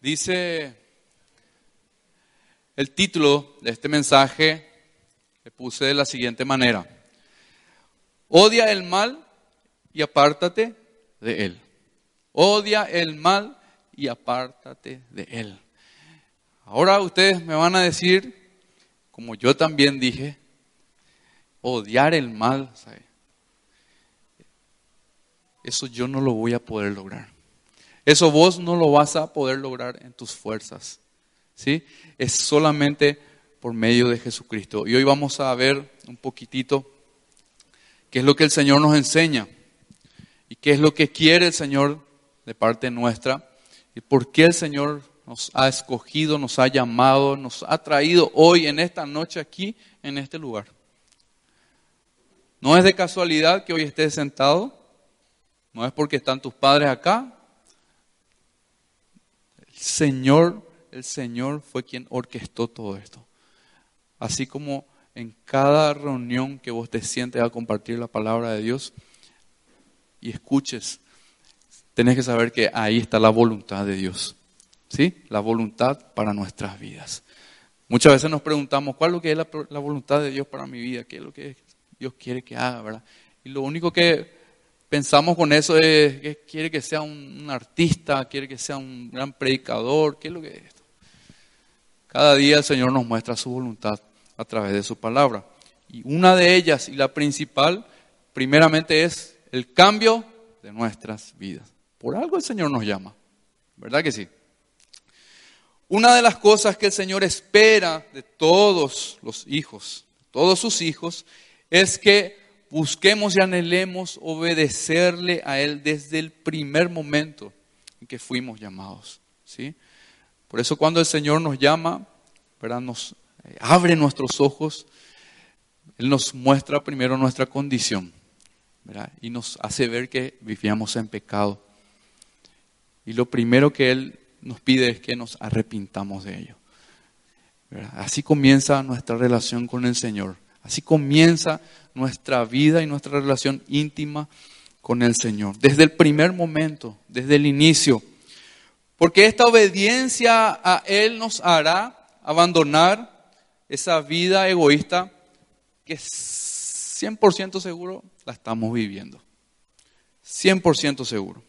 Dice el título de este mensaje, le puse de la siguiente manera. Odia el mal y apártate de él. Odia el mal y apártate de él. Ahora ustedes me van a decir, como yo también dije, odiar el mal, eso yo no lo voy a poder lograr. Eso vos no lo vas a poder lograr en tus fuerzas. ¿sí? Es solamente por medio de Jesucristo. Y hoy vamos a ver un poquitito qué es lo que el Señor nos enseña y qué es lo que quiere el Señor de parte nuestra y por qué el Señor nos ha escogido, nos ha llamado, nos ha traído hoy en esta noche aquí, en este lugar. No es de casualidad que hoy estés sentado, no es porque están tus padres acá, Señor, el Señor fue quien orquestó todo esto. Así como en cada reunión que vos te sientes a compartir la palabra de Dios y escuches, tenés que saber que ahí está la voluntad de Dios. ¿Sí? La voluntad para nuestras vidas. Muchas veces nos preguntamos, ¿cuál es lo que es la, voluntad de Dios para mi vida? ¿Qué es lo que Dios quiere que haga? Y lo único que pensamos con eso es que quiere que sea un, artista, quiere que sea un gran predicador, ¿qué es lo que es esto? Cada día el Señor nos muestra su voluntad a través de su palabra. Y una de ellas, y la principal, primeramente es el cambio de nuestras vidas. Por algo el Señor nos llama, ¿verdad que sí? Una de las cosas que el Señor espera de todos los hijos, todos sus hijos, es que busquemos y anhelemos obedecerle a Él desde el primer momento en que fuimos llamados. ¿sí? Por eso cuando el Señor nos llama, ¿verdad? nos eh, abre nuestros ojos, Él nos muestra primero nuestra condición ¿verdad? y nos hace ver que vivíamos en pecado. Y lo primero que Él nos pide es que nos arrepintamos de ello. Así comienza nuestra relación con el Señor. Así comienza nuestra vida y nuestra relación íntima con el Señor. Desde el primer momento, desde el inicio. Porque esta obediencia a Él nos hará abandonar esa vida egoísta que 100% seguro la estamos viviendo. 100% seguro.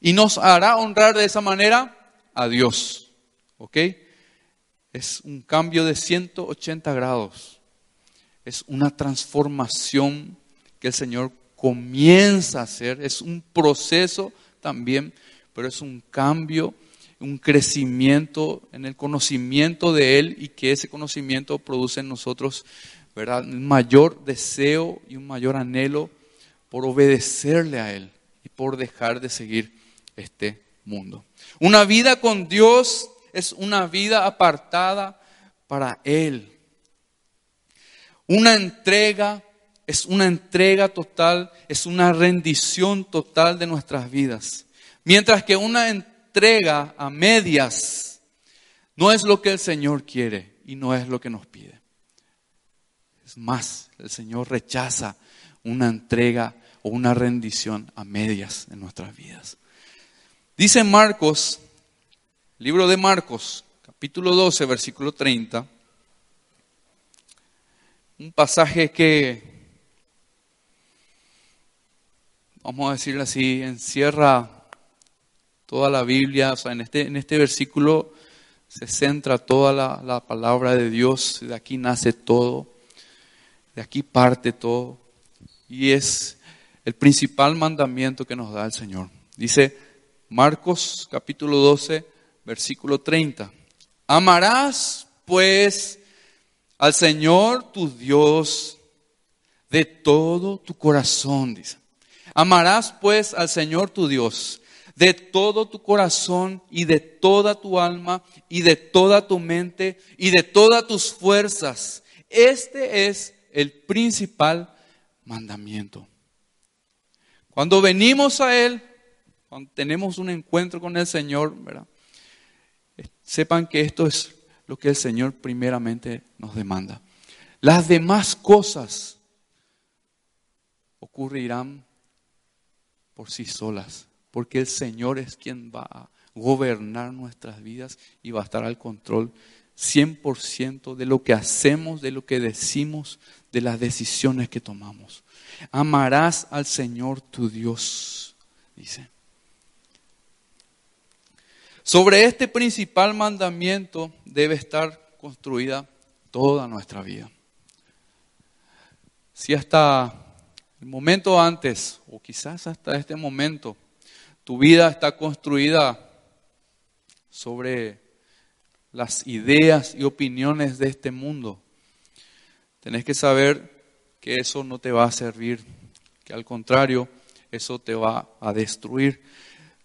Y nos hará honrar de esa manera a Dios. ¿Ok? Es un cambio de 180 grados es una transformación que el Señor comienza a hacer, es un proceso también, pero es un cambio, un crecimiento en el conocimiento de Él y que ese conocimiento produce en nosotros ¿verdad? un mayor deseo y un mayor anhelo por obedecerle a Él y por dejar de seguir este mundo. Una vida con Dios es una vida apartada para Él. Una entrega es una entrega total, es una rendición total de nuestras vidas. Mientras que una entrega a medias no es lo que el Señor quiere y no es lo que nos pide. Es más, el Señor rechaza una entrega o una rendición a medias en nuestras vidas. Dice Marcos, libro de Marcos, capítulo 12, versículo 30 un pasaje que, vamos a decirlo así, encierra toda la Biblia, o sea, en este, en este versículo se centra toda la, la palabra de Dios, de aquí nace todo, de aquí parte todo, y es el principal mandamiento que nos da el Señor. Dice Marcos capítulo 12, versículo 30. Amarás pues al Señor tu Dios de todo tu corazón, dice. Amarás pues al Señor tu Dios de todo tu corazón y de toda tu alma y de toda tu mente y de todas tus fuerzas. Este es el principal mandamiento. Cuando venimos a Él, cuando tenemos un encuentro con el Señor, sepan que esto es lo que el Señor primeramente nos demanda. Las demás cosas ocurrirán por sí solas, porque el Señor es quien va a gobernar nuestras vidas y va a estar al control 100% de lo que hacemos, de lo que decimos, de las decisiones que tomamos. Amarás al Señor tu Dios, dice. Sobre este principal mandamiento debe estar construida toda nuestra vida. Si hasta el momento antes, o quizás hasta este momento, tu vida está construida sobre las ideas y opiniones de este mundo, tenés que saber que eso no te va a servir, que al contrario, eso te va a destruir.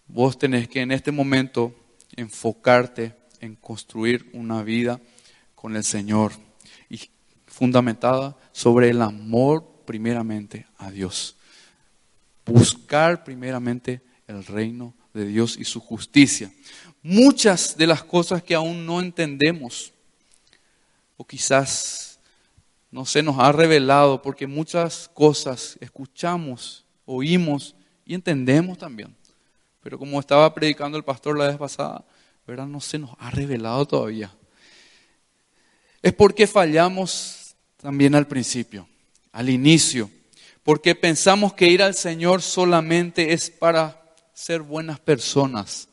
Vos tenés que en este momento enfocarte en construir una vida con el Señor y fundamentada sobre el amor primeramente a Dios. Buscar primeramente el reino de Dios y su justicia. Muchas de las cosas que aún no entendemos o quizás no se nos ha revelado porque muchas cosas escuchamos, oímos y entendemos también. Pero como estaba predicando el pastor la vez pasada, ¿verdad? No se nos ha revelado todavía. Es porque fallamos también al principio, al inicio, porque pensamos que ir al Señor solamente es para ser buenas personas.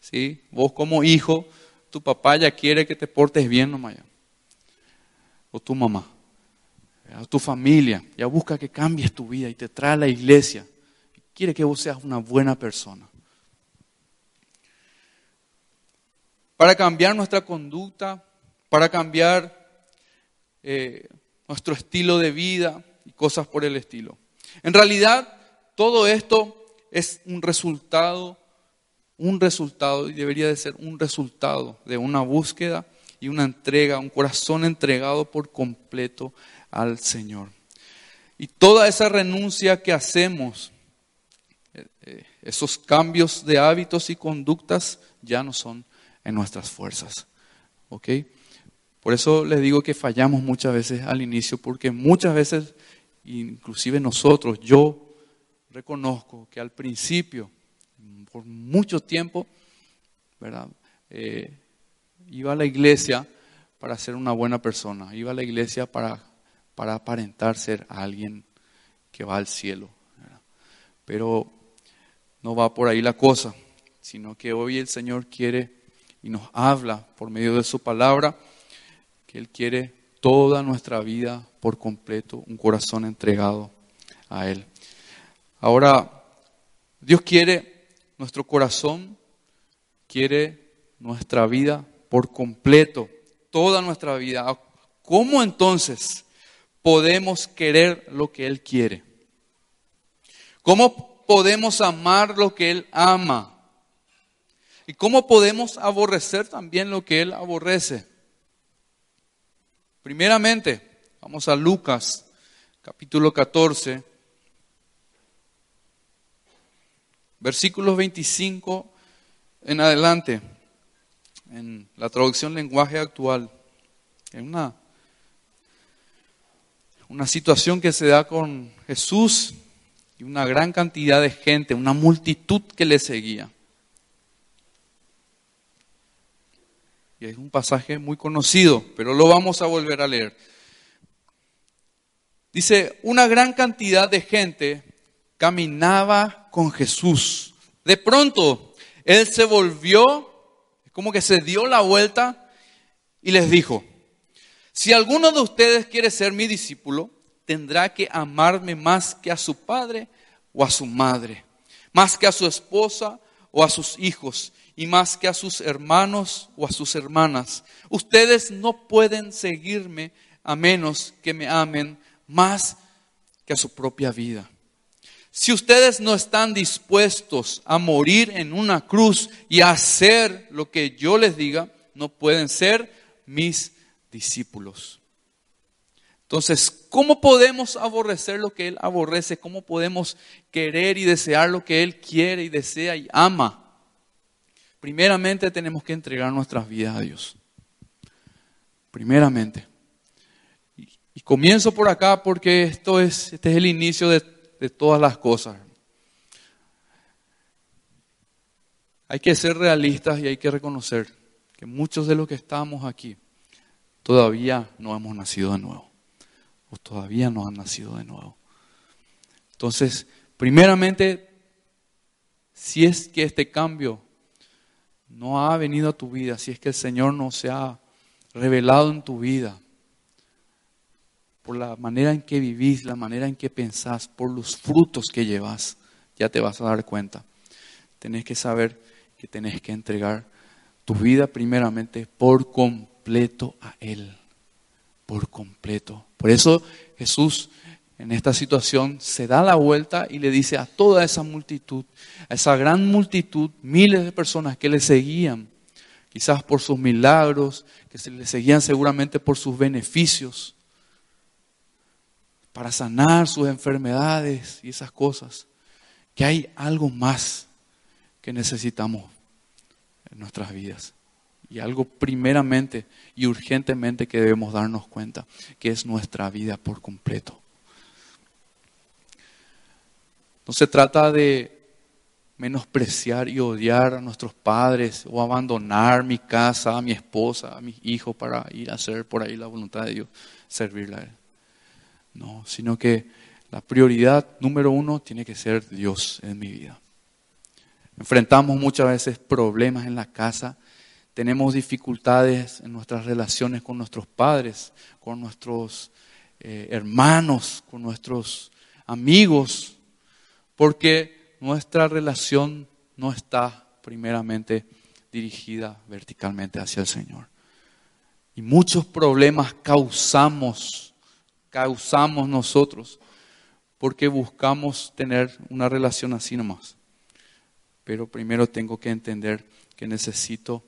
¿sí? Vos como hijo, tu papá ya quiere que te portes bien nomás. O tu mamá, o tu familia, ya busca que cambies tu vida y te trae a la iglesia. Quiere que vos seas una buena persona. Para cambiar nuestra conducta, para cambiar eh, nuestro estilo de vida y cosas por el estilo. En realidad, todo esto es un resultado, un resultado, y debería de ser un resultado de una búsqueda y una entrega, un corazón entregado por completo al Señor. Y toda esa renuncia que hacemos, eh, eh, esos cambios de hábitos y conductas ya no son nuestras fuerzas. ¿Ok? Por eso les digo que fallamos muchas veces al inicio, porque muchas veces, inclusive nosotros, yo reconozco que al principio, por mucho tiempo, ¿verdad? Eh, iba a la iglesia para ser una buena persona, iba a la iglesia para, para aparentar ser alguien que va al cielo. Pero no va por ahí la cosa, sino que hoy el Señor quiere y nos habla por medio de su palabra que Él quiere toda nuestra vida por completo, un corazón entregado a Él. Ahora, Dios quiere nuestro corazón, quiere nuestra vida por completo, toda nuestra vida. ¿Cómo entonces podemos querer lo que Él quiere? ¿Cómo podemos amar lo que Él ama? ¿Y cómo podemos aborrecer también lo que Él aborrece? Primeramente, vamos a Lucas, capítulo 14, versículos 25 en adelante, en la traducción lenguaje actual. En una, una situación que se da con Jesús y una gran cantidad de gente, una multitud que le seguía. Y es un pasaje muy conocido, pero lo vamos a volver a leer. Dice, una gran cantidad de gente caminaba con Jesús. De pronto, Él se volvió, como que se dio la vuelta y les dijo, si alguno de ustedes quiere ser mi discípulo, tendrá que amarme más que a su padre o a su madre, más que a su esposa o a sus hijos y más que a sus hermanos o a sus hermanas. Ustedes no pueden seguirme a menos que me amen más que a su propia vida. Si ustedes no están dispuestos a morir en una cruz y a hacer lo que yo les diga, no pueden ser mis discípulos. Entonces, ¿cómo podemos aborrecer lo que Él aborrece? ¿Cómo podemos querer y desear lo que Él quiere y desea y ama? Primeramente tenemos que entregar nuestras vidas a Dios. Primeramente. Y, comienzo por acá porque esto es, este es el inicio de, de todas las cosas. hay que ser realistas y hay que reconocer que muchos de los que estamos aquí todavía no hemos nacido de nuevo. O todavía no han nacido de nuevo. Entonces, primeramente, si es que este cambio no ha venido a tu vida, si es que el Señor no se ha revelado en tu vida, por la manera en que vivís, la manera en que pensás, por los frutos que llevas, ya te vas a dar cuenta. Tenés que saber que tenés que entregar tu vida primeramente por completo a Él, por completo. Por eso Jesús en esta situación se da la vuelta y le dice a toda esa multitud, a esa gran multitud, miles de personas que le seguían, quizás por sus milagros, que se le seguían seguramente por sus beneficios, para sanar sus enfermedades y esas cosas, que hay algo más que necesitamos en nuestras vidas. Y algo primeramente y urgentemente que debemos darnos cuenta, que es nuestra vida por completo. No se trata de menospreciar y odiar a nuestros padres o abandonar mi casa, a mi esposa, a mis hijos para ir a hacer por ahí la voluntad de Dios, servirle a Él. No, sino que la prioridad número uno tiene que ser Dios en mi vida. Enfrentamos muchas veces problemas en la casa, tenemos dificultades en nuestras relaciones con nuestros padres, con nuestros eh, hermanos, con nuestros amigos, porque nuestra relación no está primeramente dirigida verticalmente hacia el Señor. Y muchos problemas causamos causamos nosotros porque buscamos tener una relación así nomás. Pero primero tengo que entender que necesito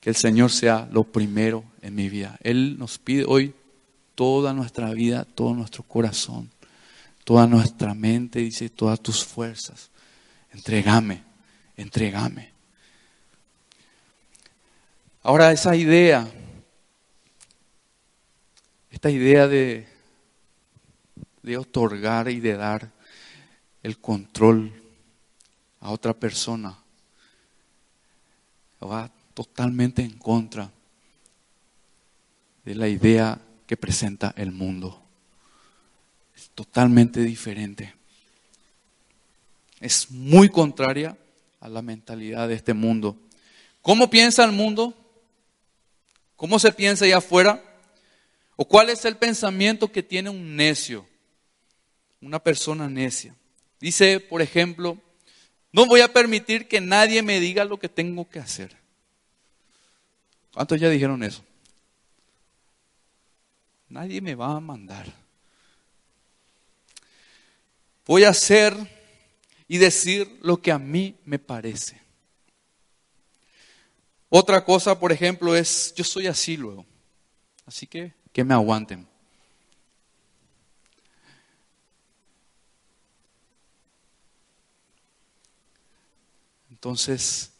que el Señor sea lo primero en mi vida. Él nos pide hoy toda nuestra vida, todo nuestro corazón, toda nuestra mente, dice, todas tus fuerzas. Entregame, entregame. Ahora esa idea, esta idea de de otorgar y de dar el control a otra persona. Va totalmente en contra de la idea que presenta el mundo. Totalmente diferente. Es muy contraria a la mentalidad de este mundo. ¿Cómo piensa el mundo? ¿Cómo se piensa allá afuera? ¿O cuál es el pensamiento que tiene un necio? una persona necia. Dice, por ejemplo, no voy a permitir que nadie me diga lo que tengo que hacer. ¿Cuántos ya dijeron eso? Nadie me va a mandar. Voy a hacer y decir lo que a mí me parece. Otra cosa, por ejemplo, es, yo soy así luego. Así que que me aguanten. Entonces,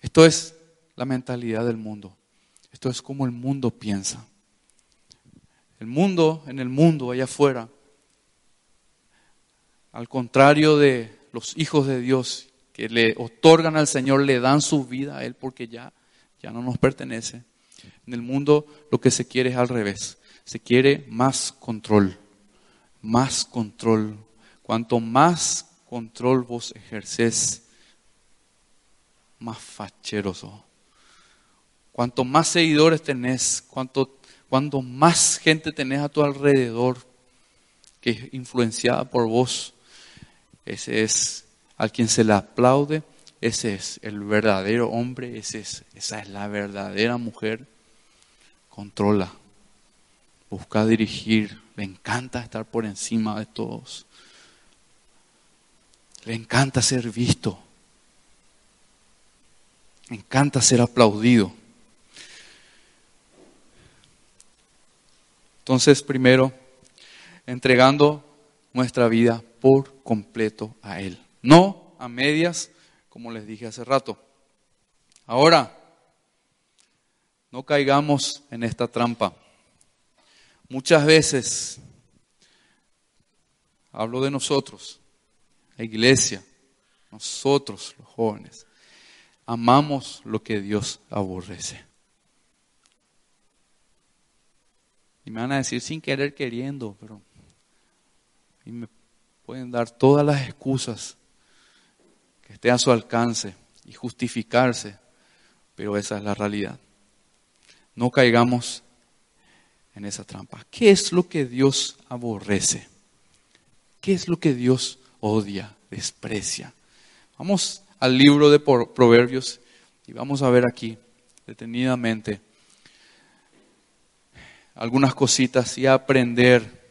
esto es la mentalidad del mundo. Esto es como el mundo piensa. El mundo, en el mundo, allá afuera, al contrario de los hijos de Dios que le otorgan al Señor, le dan su vida a Él porque ya, ya no nos pertenece. En el mundo lo que se quiere es al revés. Se quiere más control, más control. Cuanto más control vos ejerces más facheroso. Cuanto más seguidores tenés, cuanto, más gente tenés a tu alrededor que es influenciada por vos, ese es al quien se le aplaude, ese es el verdadero hombre, es, esa es la verdadera mujer. Controla, busca dirigir, le encanta estar por encima de todos. Le encanta ser visto. Me encanta ser aplaudido. Entonces, primero, entregando nuestra vida por completo a Él. No a medias, como les dije hace rato. Ahora, no caigamos en esta trampa. Muchas veces, hablo de nosotros, la iglesia, nosotros los jóvenes, amamos lo que Dios aborrece. Y me van a decir sin querer queriendo, pero y me pueden dar todas las excusas que esté a su alcance y justificarse, pero esa es la realidad. No caigamos en esa trampa. ¿Qué es lo que Dios aborrece? ¿Qué es lo que Dios odia, desprecia? Vamos al libro de Proverbios y vamos a ver aquí detenidamente algunas cositas y aprender.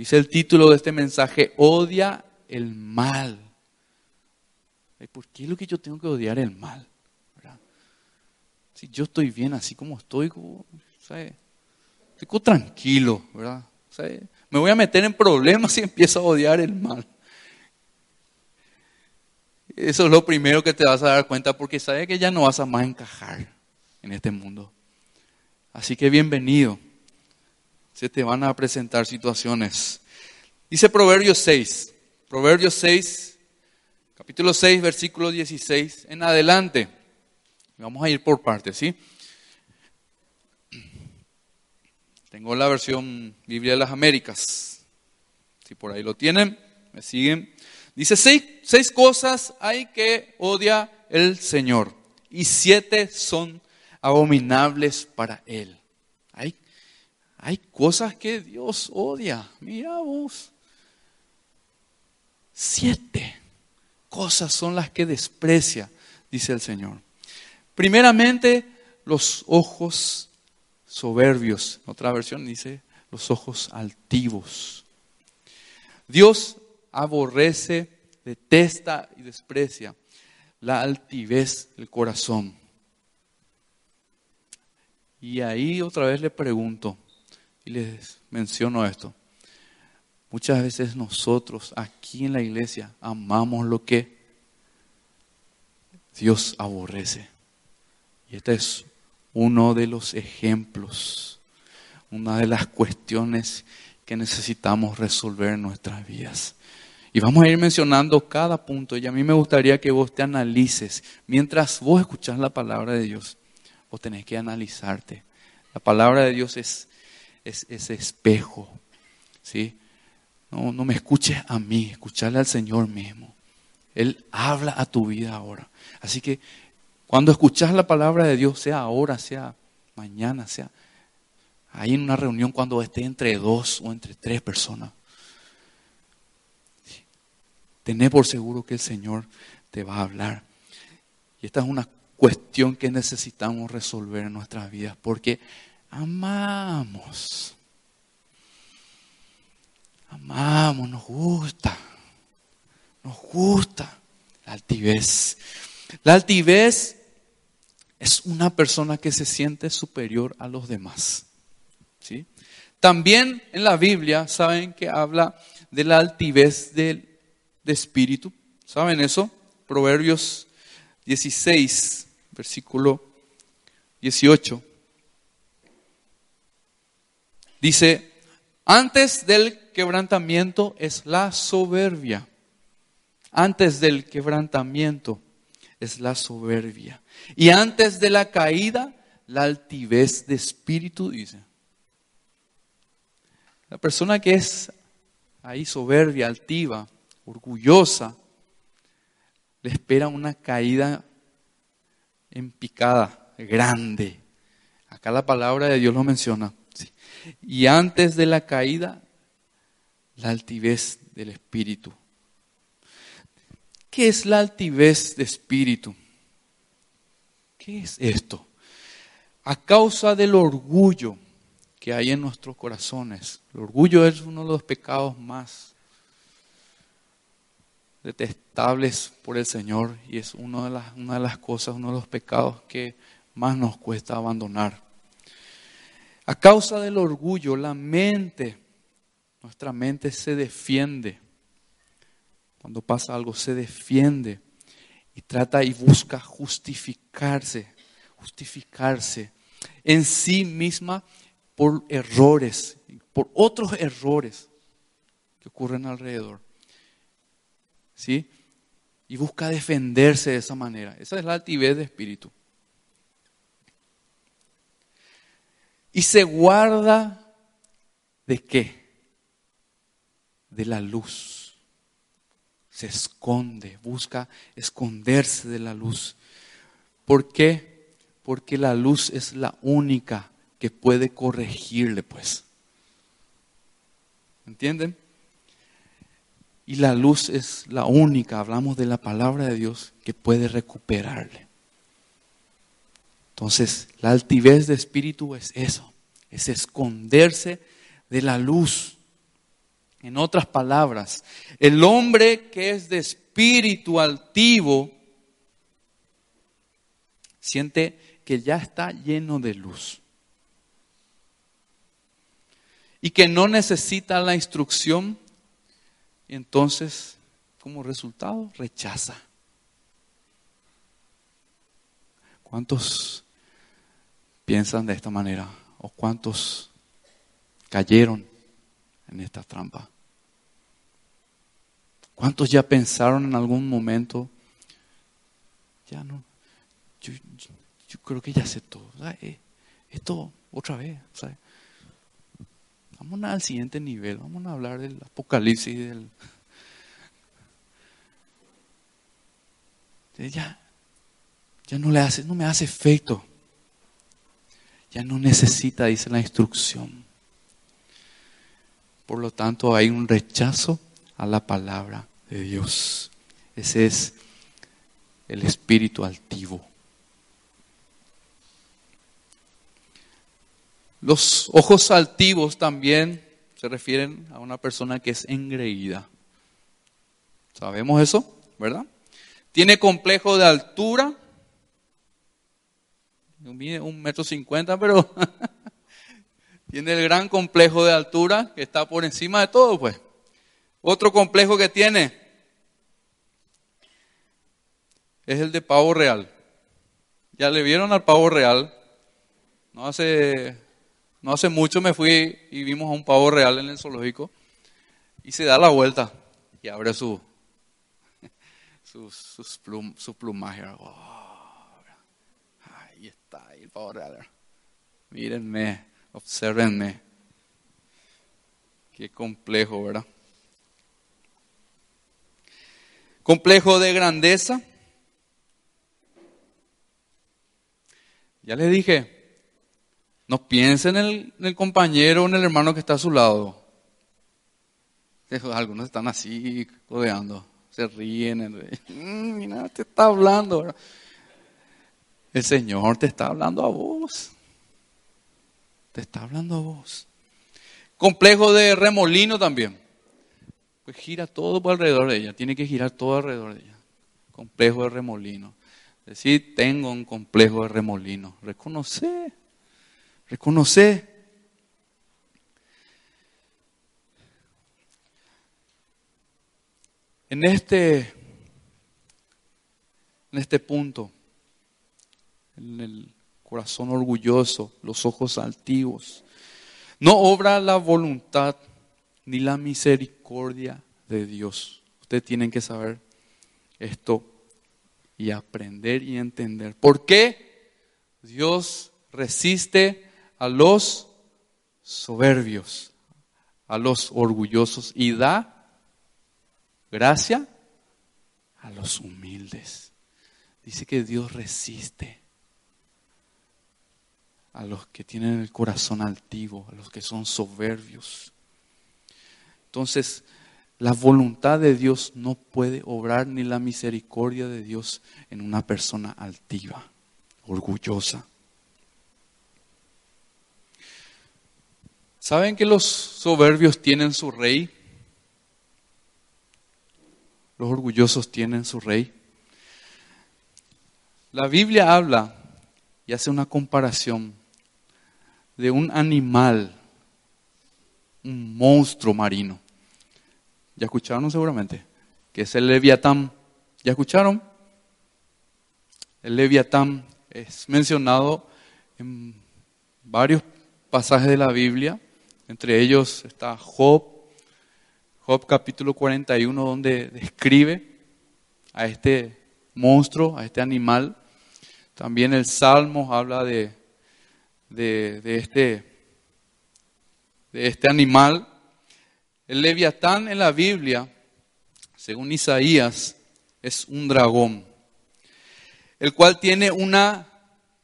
Dice el título de este mensaje, odia el mal. ¿Por qué es lo que yo tengo que odiar el mal? Si yo estoy bien así como estoy, estoy tranquilo, ¿verdad? Me voy a meter en problemas si empiezo a odiar el mal. Eso es lo primero que te vas a dar cuenta porque sabes que ya no vas a más encajar en este mundo. Así que bienvenido. Se te van a presentar situaciones. Dice Proverbios 6, Proverbios 6, capítulo 6, versículo 16 en adelante. Vamos a ir por partes, ¿sí? Tengo la versión Biblia de las Américas. Si por ahí lo tienen, me siguen. Dice, seis, seis cosas hay que odia el Señor y siete son abominables para Él. Hay, cosas que Dios odia. Mira vos. Siete cosas son las que desprecia, dice el Señor. Primeramente, los ojos soberbios. Otra versión dice los ojos altivos. Dios aborrece, detesta y desprecia la altivez del corazón. Y ahí otra vez le pregunto y les menciono esto. Muchas veces nosotros aquí en la iglesia amamos lo que Dios aborrece. Y este es uno de los ejemplos, una de las cuestiones que necesitamos resolver en nuestras vidas. Y vamos a ir mencionando cada punto y a mí me gustaría que vos te analices. Mientras vos escuchás la palabra de Dios, vos tenés que analizarte. La palabra de Dios es, ese espejo. ¿sí? No, no me escuches a mí, escucharle al Señor mismo. Él habla a tu vida ahora. Así que cuando escuchas la palabra de Dios, sea ahora, sea mañana, sea ahí en una reunión cuando esté entre dos o entre tres personas, tené por seguro que el Señor te va a hablar. Y esta es una cuestión que necesitamos resolver en nuestras vidas, porque amamos. Amamos, nos gusta. Nos gusta la altivez. La altivez es una persona que se siente superior a los demás. ¿sí? También en la Biblia saben que habla de la altivez del de espíritu. ¿Saben eso? Proverbios 16, versículo 18. Dice, antes del quebrantamiento es la soberbia. Antes del quebrantamiento es la soberbia. Y antes de la caída, la altivez de espíritu, dice. La persona que es ahí soberbia, altiva, orgullosa, le espera una caída en picada, grande. Acá la palabra de Dios lo menciona. Y antes de la caída, la altivez del espíritu. ¿Qué es la altivez de espíritu? ¿Qué es esto? A causa del orgullo que hay en nuestros corazones. El orgullo es uno de los pecados más detestables por el Señor y es una de, las, una de las cosas, uno de los pecados que más nos cuesta abandonar. A causa del orgullo, la mente, nuestra mente se defiende. Cuando pasa algo, se defiende y trata y busca justificarse, justificarse en sí misma por errores, por otros errores que ocurren alrededor. ¿Sí? y busca defenderse de esa manera. Esa es la altivez de espíritu. Y se guarda de qué? De la luz. Se esconde, busca esconderse de la luz. ¿Por qué? Porque la luz es la única que puede corregirle, pues. ¿Entienden? Y la luz es la única, hablamos de la palabra de Dios, que puede recuperarle. Entonces, la altivez de espíritu es eso, es esconderse de la luz. En otras palabras, el hombre que es de espíritu altivo siente que ya está lleno de luz y que no necesita la instrucción entonces, como resultado, rechaza. ¿Cuántos piensan de esta manera? ¿O cuántos cayeron en esta trampa? ¿Cuántos ya pensaron en algún momento? Ya no. Yo, creo que ya sé todo. Eh, esto otra vez. ¿sabes? Vamos al siguiente nivel, vamos a hablar del apocalipsis, del... Ya, ya no le hace, no me hace efecto. Ya no necesita, dice la instrucción. Por lo tanto, hay un rechazo a la palabra de Dios. Ese es el espíritu altivo. Los ojos altivos también se refieren a una persona que es engreída. ¿Sabemos eso? ¿Verdad? Tiene complejo de altura. Mide un metro cincuenta, pero tiene el gran complejo de altura que está por encima de todo, pues. Otro complejo que tiene es el de pavo real. Ya le vieron al pavo real. No hace no hace mucho me fui y vimos a un pavo real en el zoológico y se da la vuelta y abre su, su, plumaje. Oh, pavo real. Mírenme, observenme. Qué complejo, ¿verdad? Complejo de grandeza. Ya les dije, no piense en el, compañero o en el hermano que está a su lado. Algunos están así, codeando, se ríen. Mm, mira, te está hablando. El Señor te está hablando a vos. Te está hablando a vos. Complejo de remolino también. Pues gira todo alrededor de ella. Tiene que girar todo alrededor de ella. Complejo de remolino. Decir, tengo un complejo de remolino. Reconocer. Reconoce. En este, en este punto, el corazón orgulloso, los ojos altivos, no obra la voluntad ni la misericordia de Dios. Ustedes tienen que saber esto y aprender y entender. ¿Por qué Dios resiste a los soberbios, a los orgullosos y da gracia a los humildes. Dice que Dios resiste a los que tienen el corazón altivo, a los que son soberbios. Entonces, la voluntad de Dios no puede obrar ni la misericordia de Dios en una persona altiva, orgullosa. ¿Saben que los soberbios tienen su rey? Los orgullosos tienen su rey. La Biblia habla y hace una comparación de un animal, un monstruo marino. ¿Ya escucharon seguramente? Que es el leviatán. ¿Ya escucharon? El leviatán es mencionado en varios pasajes de la Biblia entre ellos está Job, Job capítulo 41, donde describe a este monstruo, a este animal. También el Salmo habla de, de, este, de este animal. El leviatán en la Biblia, según Isaías, es un dragón, el cual tiene una,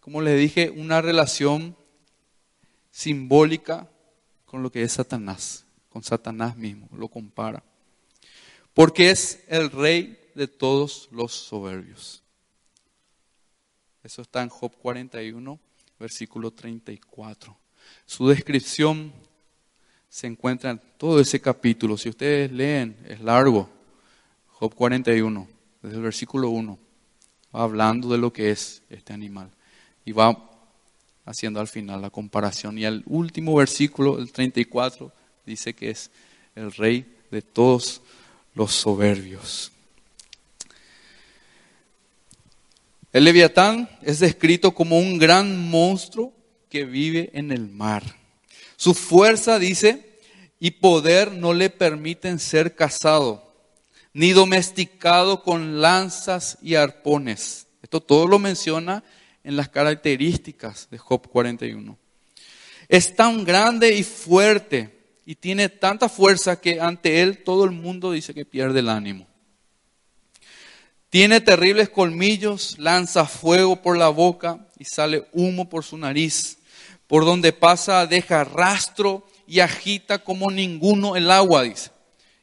como les dije, una relación simbólica con lo que es Satanás, con Satanás mismo, lo compara. Porque es el rey de todos los soberbios. Eso está en Job 41, versículo 34. Su descripción se encuentra en todo ese capítulo. Si ustedes leen, es largo. Job 41, desde el versículo 1, va hablando de lo que es este animal. Y va haciendo al final la comparación. Y al último versículo, el 34, dice que es el rey de todos los soberbios. El leviatán es descrito como un gran monstruo que vive en el mar. Su fuerza, dice, y poder no le permiten ser cazado, ni domesticado con lanzas y arpones. Esto todo lo menciona en las características de Job 41. Es tan grande y fuerte y tiene tanta fuerza que ante él todo el mundo dice que pierde el ánimo. Tiene terribles colmillos, lanza fuego por la boca y sale humo por su nariz. Por donde pasa deja rastro y agita como ninguno el agua, dice.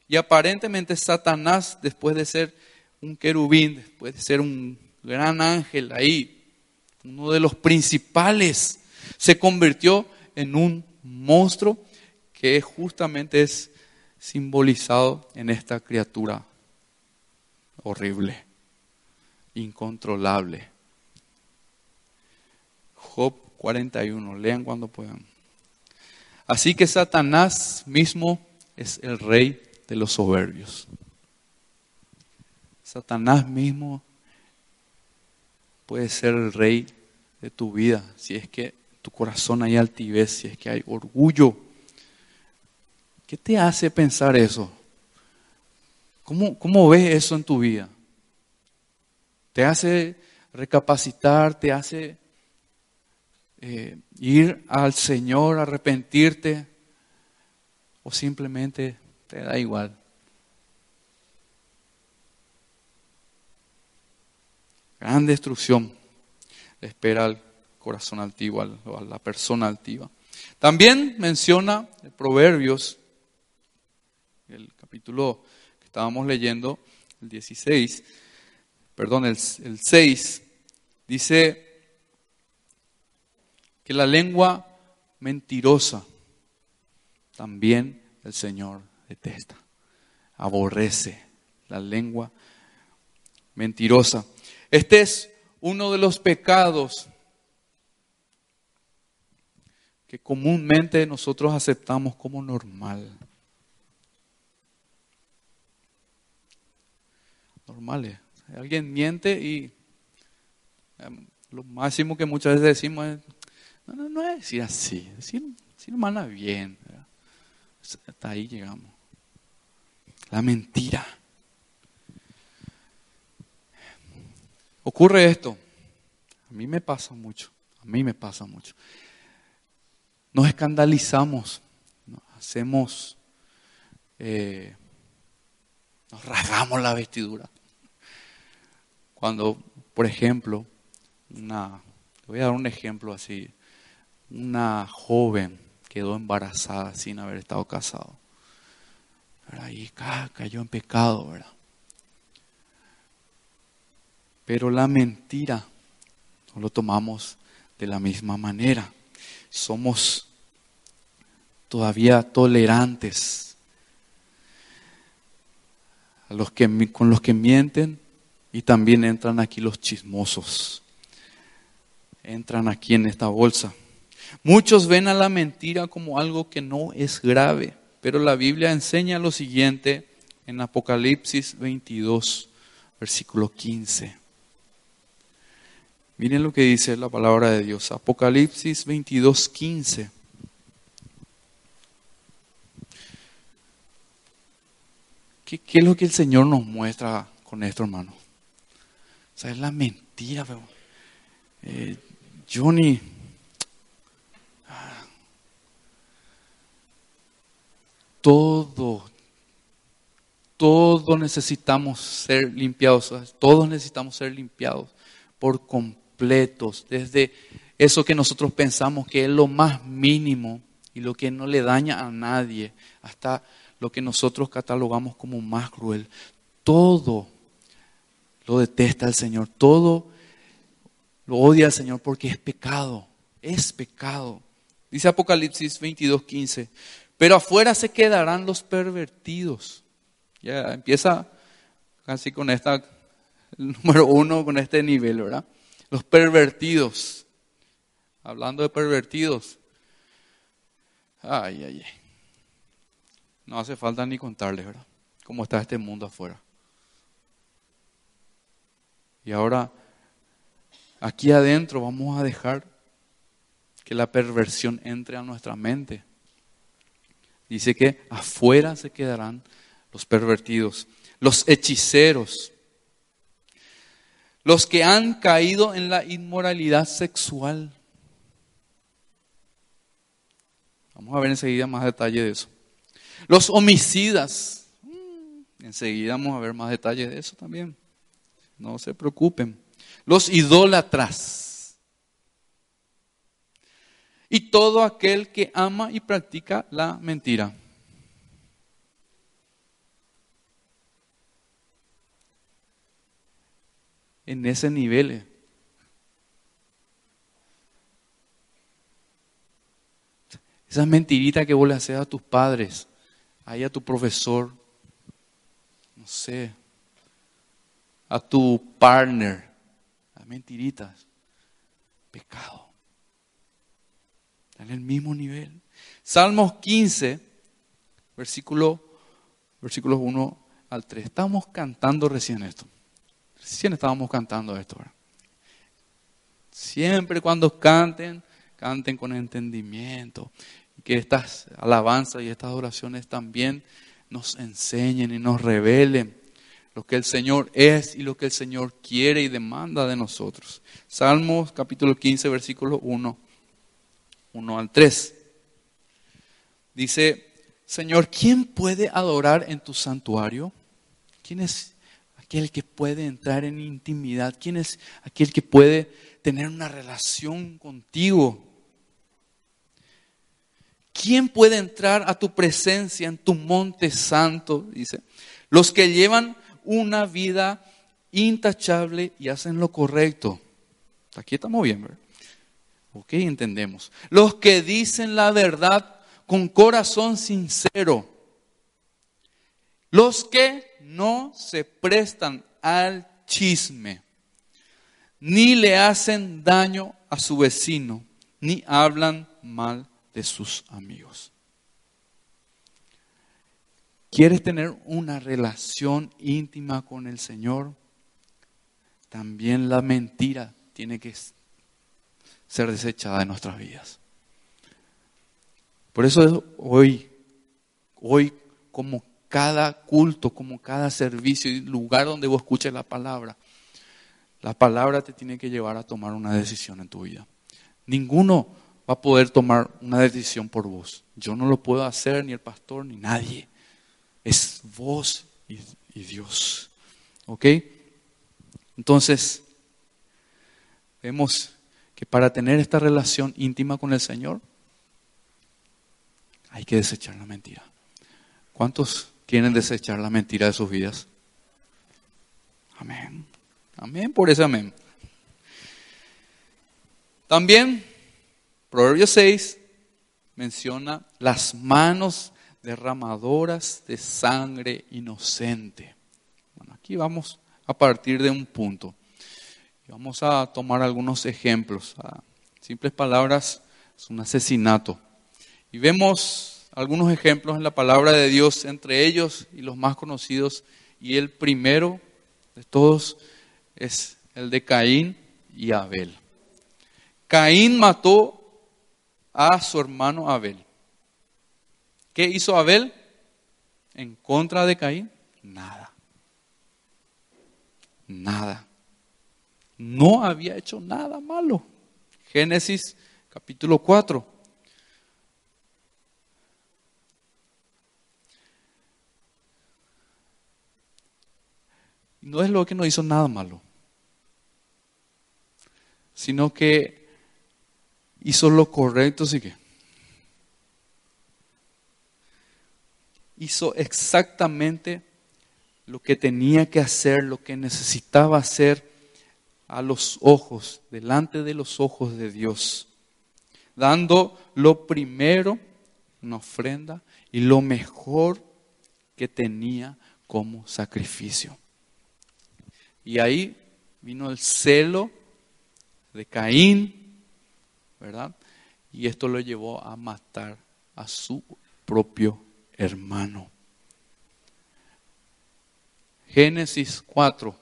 Y aparentemente Satanás, después de ser un querubín, después de ser un gran ángel ahí, uno de los principales, se convirtió en un monstruo que justamente es simbolizado en esta criatura horrible incontrolable. Job 41, lean cuando puedan. Así que Satanás mismo es el rey de los soberbios. Satanás mismo puede ser el rey de tu vida si es que tu corazón hay altivez, si es que hay orgullo. ¿Qué te hace pensar eso? ¿Cómo, cómo ves eso en tu vida? Te hace recapacitar, te hace eh, ir al Señor, arrepentirte, o simplemente te da igual. Gran destrucción le espera al corazón altivo, a la persona altiva. También menciona Proverbios, el capítulo que estábamos leyendo, el 16, perdón, el, el 6, dice que la lengua mentirosa también el Señor detesta, aborrece la lengua mentirosa. Este es uno de los pecados que comúnmente nosotros aceptamos como normal. Normales. Alguien miente y em, lo máximo que muchas veces decimos es, no, no, no es decir así, decir, decir mala bien. Hasta ahí llegamos. La mentira. Ocurre esto. A mí me pasa mucho. A mí me pasa mucho. Nos escandalizamos. hacemos. Eh, nos rasgamos la vestidura. Cuando, por ejemplo, una, voy a dar un ejemplo así, una joven quedó embarazada sin haber estado casado. Y cayó en pecado, ¿verdad? Pero la mentira no lo tomamos de la misma manera. Somos todavía tolerantes con los que mienten y también entran aquí los chismosos. Entran aquí en esta bolsa. Muchos ven a la mentira como algo que no es grave, pero la Biblia enseña lo siguiente en Apocalipsis 22, versículo 15. Miren lo que dice la palabra de Dios. Apocalipsis 22, 15. ¿Qué, ¿Qué, es lo que el Señor nos muestra con esto, hermano? O sea, es la mentira, pero, eh, Johnny. Ah, todo, todos necesitamos ser limpiados, todos necesitamos ser limpiados por completos, desde eso que nosotros pensamos que es lo más mínimo y lo que no le daña a nadie, hasta lo que nosotros catalogamos como más cruel. Todo lo detesta el Señor, todo lo odia el Señor porque es pecado, es pecado. Dice Apocalipsis 22, 15, pero afuera se quedarán los pervertidos. Ya empieza casi con esta, el número uno, con este nivel, ¿verdad? Los pervertidos. Hablando de pervertidos. Ay, ay, ay. No hace falta ni contarles, ¿verdad? Cómo está este mundo afuera. Y ahora, aquí adentro vamos a dejar que la perversión entre a nuestra mente. Dice que afuera se quedarán los pervertidos, los hechiceros, los que han caído en la inmoralidad sexual. Vamos a ver enseguida más detalle de eso. Los homicidas. Mm, enseguida vamos a ver más detalles de eso también. No se preocupen. Los idólatras. Y todo aquel que ama y practica la mentira. En ese nivel. Eh. Esa mentirita que vos le haces a tus padres, ahí a tu profesor, no sé, a tu partner, a mentiritas, pecado. En el mismo nivel. Salmos 15, versículo, versículos 1 al 3. Estamos cantando recién esto. Recién estábamos cantando esto. Siempre cuando canten, canten con entendimiento. Que estas alabanzas y estas oraciones también nos enseñen y nos revelen lo que el Señor es y lo que el Señor quiere y demanda de nosotros. Salmos capítulo 15, versículo 1, 1 al 3. Dice, Señor, ¿quién puede adorar en tu santuario? ¿Quién es aquel que puede entrar en intimidad? ¿Quién es aquel que puede tener una relación contigo? ¿Quién puede entrar a tu presencia en tu monte santo? Dice, los que llevan una vida intachable y hacen lo correcto. Aquí estamos bien, ¿verdad? Ok, entendemos. Los que dicen la verdad con corazón sincero. Los que no se prestan al chisme, ni le hacen daño a su vecino, ni hablan mal de sus amigos. ¿Quieres tener una relación íntima con el Señor? También la mentira tiene que ser desechada de nuestras vidas. Por eso hoy, hoy como cada culto, como cada servicio y lugar donde vos escuches la palabra, la palabra te tiene que llevar a tomar una decisión en tu vida. Ninguno va a poder tomar una decisión por vos. Yo no lo puedo hacer, ni el pastor, ni nadie. Es vos y, Dios. ¿Ok? Entonces, vemos que para tener esta relación íntima con el Señor, hay que desechar la mentira. ¿Cuántos quieren desechar la mentira de sus vidas? Amén. Amén por ese amén. También, Proverbio 6 menciona las manos derramadoras de sangre inocente. Bueno, aquí vamos a partir de un punto. Vamos a tomar algunos ejemplos. simples palabras, es un asesinato. Y vemos algunos ejemplos en la palabra de Dios, entre ellos y los más conocidos. Y el primero de todos es el de Caín y Abel. Caín mató a su hermano Abel. ¿Qué hizo Abel en contra de Caín? Nada. Nada. no había hecho nada malo. Génesis capítulo 4. No es lo que no hizo nada malo, sino que hizo lo correcto, sí que hizo exactamente lo que tenía que hacer, lo que necesitaba hacer a los ojos, delante de los ojos de Dios, dando lo primero, una ofrenda, y lo mejor que tenía como sacrificio. Y ahí vino el celo de Caín, ¿verdad? Y esto lo llevó a matar a su propio hermano. Génesis 4,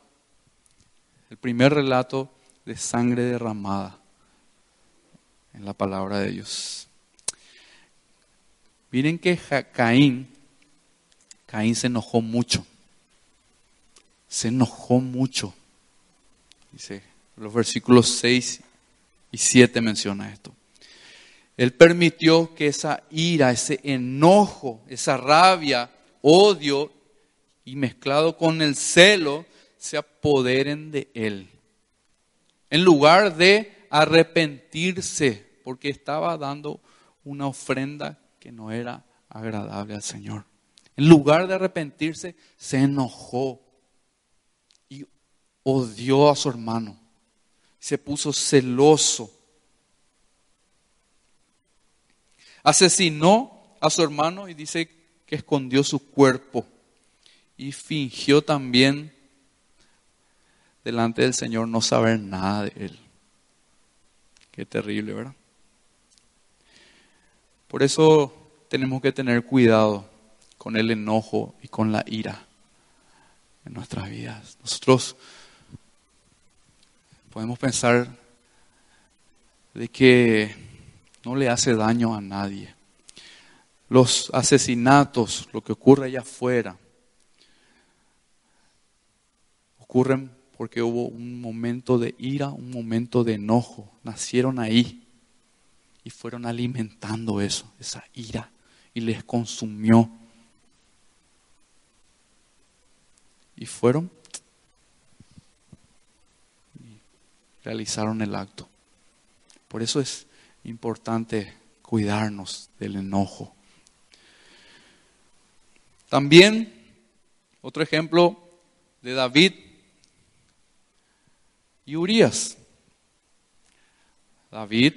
el primer relato de sangre derramada en la palabra de Dios. Miren que Caín, Caín se enojó mucho. Se enojó mucho. Dice, los versículos 6 y 7 menciona esto. Él permitió que esa ira, ese enojo, esa rabia, odio y mezclado con el celo se apoderen de él. En lugar de arrepentirse, porque estaba dando una ofrenda que no era agradable al Señor. En lugar de arrepentirse, se enojó y odió a su hermano. Se puso celoso Asesinó a su hermano y dice que escondió su cuerpo y fingió también delante del Señor no saber nada de él. Qué terrible, ¿verdad? Por eso tenemos que tener cuidado con el enojo y con la ira en nuestras vidas. Nosotros podemos pensar de que no le hace daño a nadie. Los asesinatos, lo que ocurre allá afuera, ocurren porque hubo un momento de ira, un momento de enojo. Nacieron ahí y fueron alimentando eso, esa ira, y les consumió. Y fueron y realizaron el acto. Por eso es importante cuidarnos del enojo. También, otro ejemplo de David y Urias. David,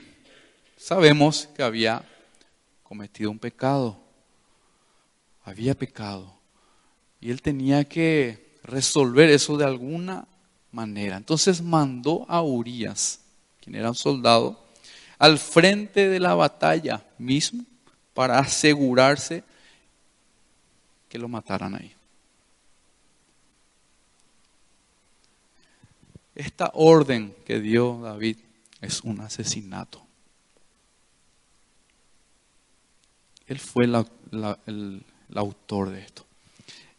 sabemos que había cometido un pecado, había pecado, y él tenía que resolver eso de alguna manera. Entonces mandó a Urias, quien era un soldado, al frente de la batalla mismo para asegurarse que lo mataran ahí. Esta orden que dio David es un asesinato. Él fue el, autor de esto.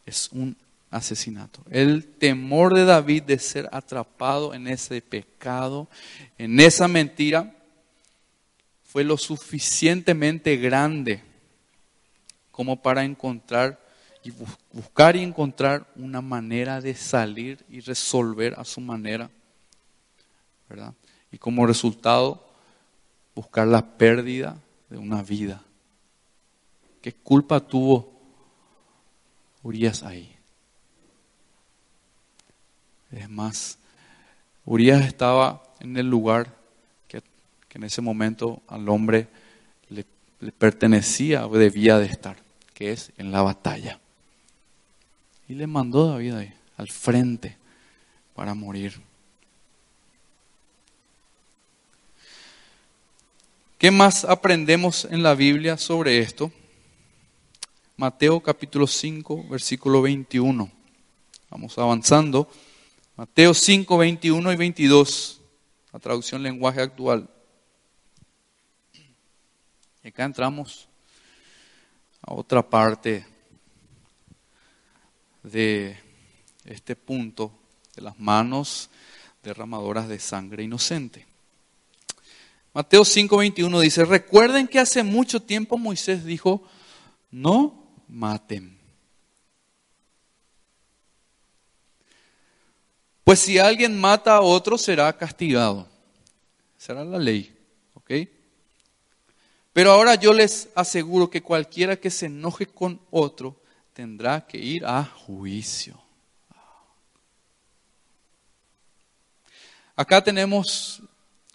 Es un asesinato. El temor de David de ser atrapado en ese pecado, en esa mentira, fue lo suficientemente grande como para encontrar y buscar y encontrar una manera de salir y resolver a su manera, ¿verdad? Y como resultado, buscar la pérdida de una vida. ¿Qué culpa tuvo Urias ahí? Es más, Urias estaba en el lugar en ese momento al hombre le, pertenecía o debía de estar, que es en la batalla. Y le mandó David ahí, al frente, para morir. ¿Qué más aprendemos en la Biblia sobre esto? Mateo capítulo 5, versículo 21. Vamos avanzando. Mateo 5, 21 y 22, la traducción lenguaje actual. Y acá entramos a otra parte de este punto de las manos derramadoras de sangre inocente. Mateo 5:21 dice, recuerden que hace mucho tiempo Moisés dijo, no maten. Pues si alguien mata a otro será castigado. Será la ley. ¿Ok? Pero ahora yo les aseguro que cualquiera que se enoje con otro tendrá que ir a juicio. Acá tenemos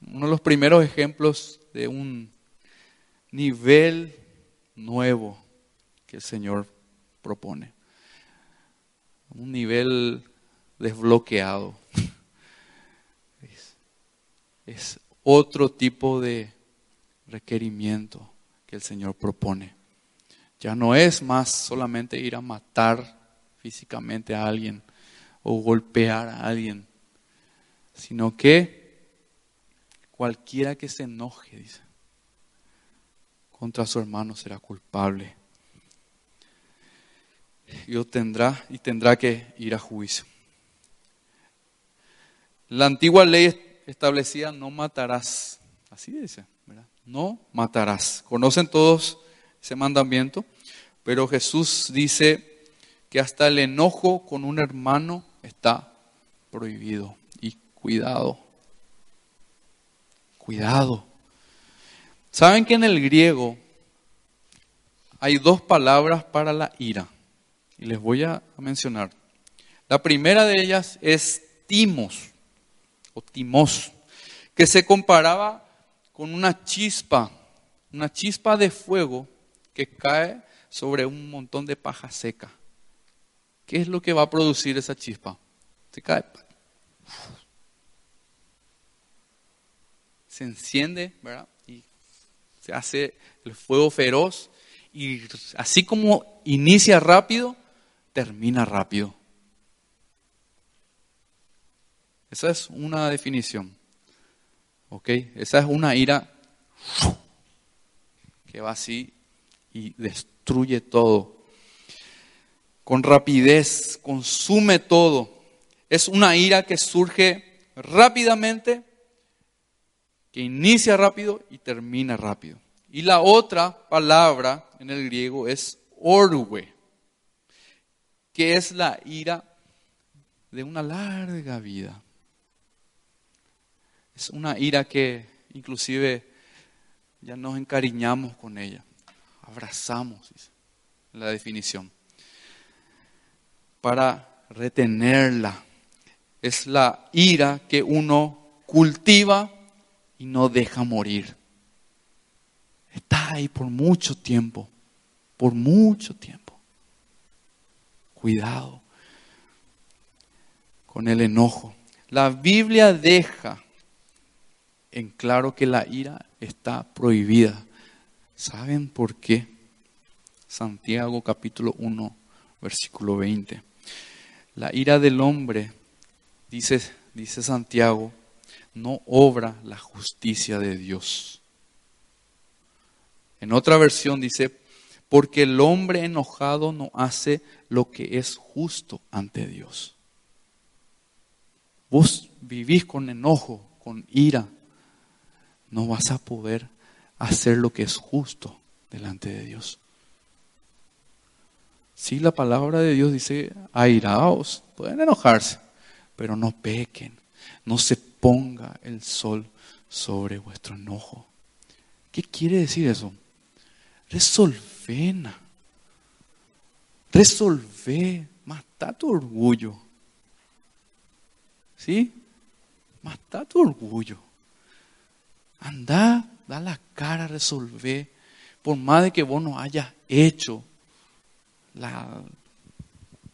uno de los primeros ejemplos de un nivel nuevo que el Señor propone. Un nivel desbloqueado. Es, otro tipo de requerimiento que el Señor propone. Ya no es más solamente ir a matar físicamente a alguien o golpear a alguien, sino que cualquiera que se enoje, contra su hermano será culpable. Y tendrá y tendrá que ir a juicio. La antigua ley establecía no matarás. Así dice. No matarás. Conocen todos ese mandamiento, pero Jesús dice que hasta el enojo con un hermano está prohibido. Y cuidado, cuidado. ¿Saben que en el griego hay dos palabras para la ira? Y les voy a mencionar. La primera de ellas es timos o timos, que se comparaba con una chispa, una chispa de fuego que cae sobre un montón de paja seca. ¿Qué es lo que va a producir esa chispa? Se cae. Se enciende, ¿verdad? Y se hace el fuego feroz. Y así como inicia rápido, termina rápido. Esa es una definición. ¿Ok? Esa es una ira que va así y destruye todo. Con rapidez, consume todo. Es una ira que surge rápidamente, que inicia rápido y termina rápido. Y la otra palabra en el griego es orgue, que es la ira de una larga vida. Es una ira que inclusive ya nos encariñamos con ella, abrazamos, la definición. Para retenerla, es la ira que uno cultiva y no deja morir. Está ahí por mucho tiempo, por mucho tiempo. Cuidado con el enojo. La Biblia deja en claro que la ira está prohibida. ¿Saben por qué? Santiago capítulo 1, versículo 20. La ira del hombre, dice, dice Santiago, no obra la justicia de Dios. En otra versión dice, porque el hombre enojado no hace lo que es justo ante Dios. Vos vivís con enojo, con ira, no vas a poder hacer lo que es justo delante de Dios. Sí, la palabra de Dios dice, airaos, pueden enojarse, pero no pequen, no se ponga el sol sobre vuestro enojo. ¿Qué quiere decir eso? Resolvena, resolve, mata tu orgullo. ¿Sí? Mata tu orgullo. Anda, da la cara, resolver. Por más de que vos no hayas hecho, la,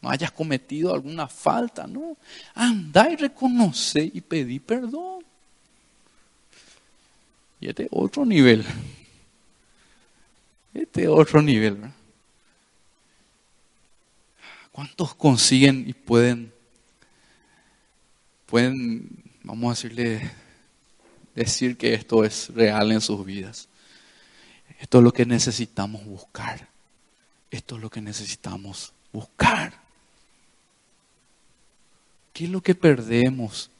no hayas cometido alguna falta, ¿no? Anda y reconoce y pedí perdón. Y este otro nivel. Este otro nivel. ¿verdad? ¿Cuántos consiguen y pueden, pueden, vamos a decirle, decir que esto es real en sus vidas. Esto es lo que necesitamos buscar. Esto es lo que necesitamos buscar. ¿Qué es lo que perdemos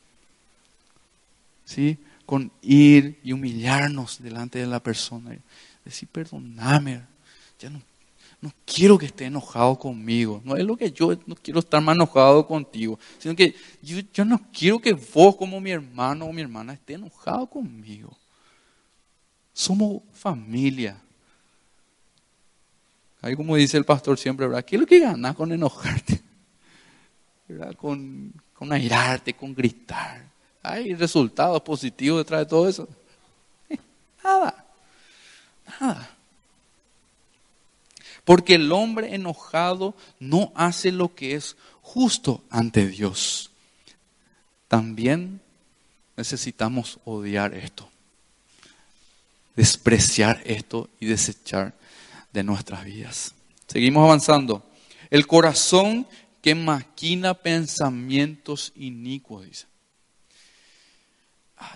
¿sí? Con ir y humillarnos delante de la persona. Decir, perdóname, ya no, no quiero que esté enojado conmigo. No es lo que yo no quiero estar más enojado contigo, sino que yo, no quiero que vos como mi hermano o mi hermana esté enojado conmigo. Somos familia. Ahí como dice el pastor siempre. ¿Qué es lo que ganas con enojarte? ¿Verdad? Con, con airarte, con gritar. ¿Hay resultados positivos detrás de todo eso? Nada, nada. Porque el hombre enojado no hace lo que es justo ante Dios. También necesitamos odiar esto, despreciar esto y desechar de nuestras vidas. Seguimos avanzando. El corazón que maquina pensamientos inicuos, dice.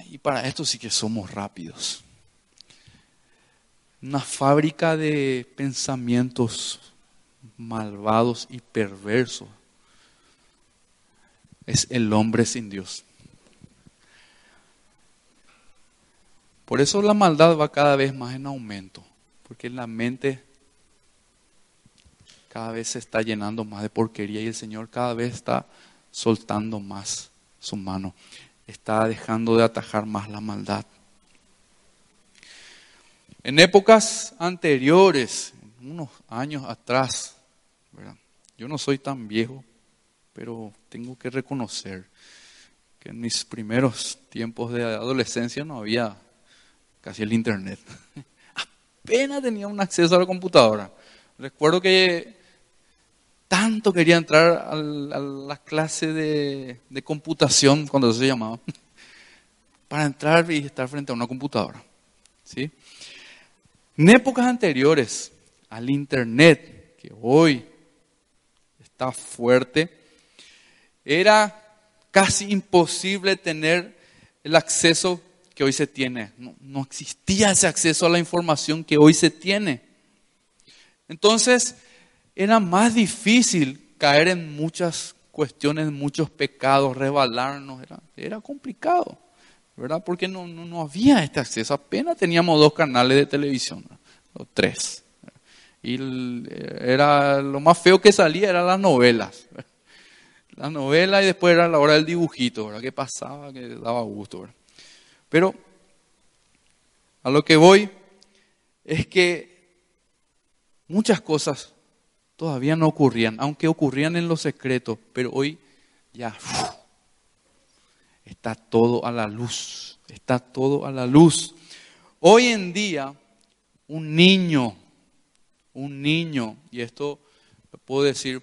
y para esto sí que somos rápidos. Una fábrica de pensamientos malvados y perversos es el hombre sin Dios. Por eso la maldad va cada vez más en aumento, porque la mente cada vez se está llenando más de porquería y el Señor cada vez está soltando más su mano, está dejando de atajar más la maldad. En épocas anteriores, unos años atrás, yo no soy tan viejo, pero tengo que reconocer que en mis primeros tiempos de adolescencia no había casi el internet. Apenas tenía un acceso a la computadora. Recuerdo que tanto quería entrar a la, clase de, computación, cuando se llamaba, para entrar y estar frente a una computadora. ¿sí? En épocas anteriores al Internet, que hoy está fuerte, era casi imposible tener el acceso que hoy se tiene. No, existía ese acceso a la información que hoy se tiene. Entonces, era más difícil caer en muchas cuestiones, muchos pecados, rebalarnos, era, era complicado, ¿verdad? Porque no, no, había este acceso, apenas teníamos dos canales de televisión, o tres. Y era lo más feo que salía eran las novelas. La novela y después era la hora del dibujito, ¿verdad? Que pasaba, que daba gusto, ¿verdad? Pero a lo que voy es que muchas cosas todavía no ocurrían, aunque ocurrían en lo secreto, pero hoy ya está todo a la luz, está todo a la luz. Hoy en día, un niño, un niño, y esto lo puedo decir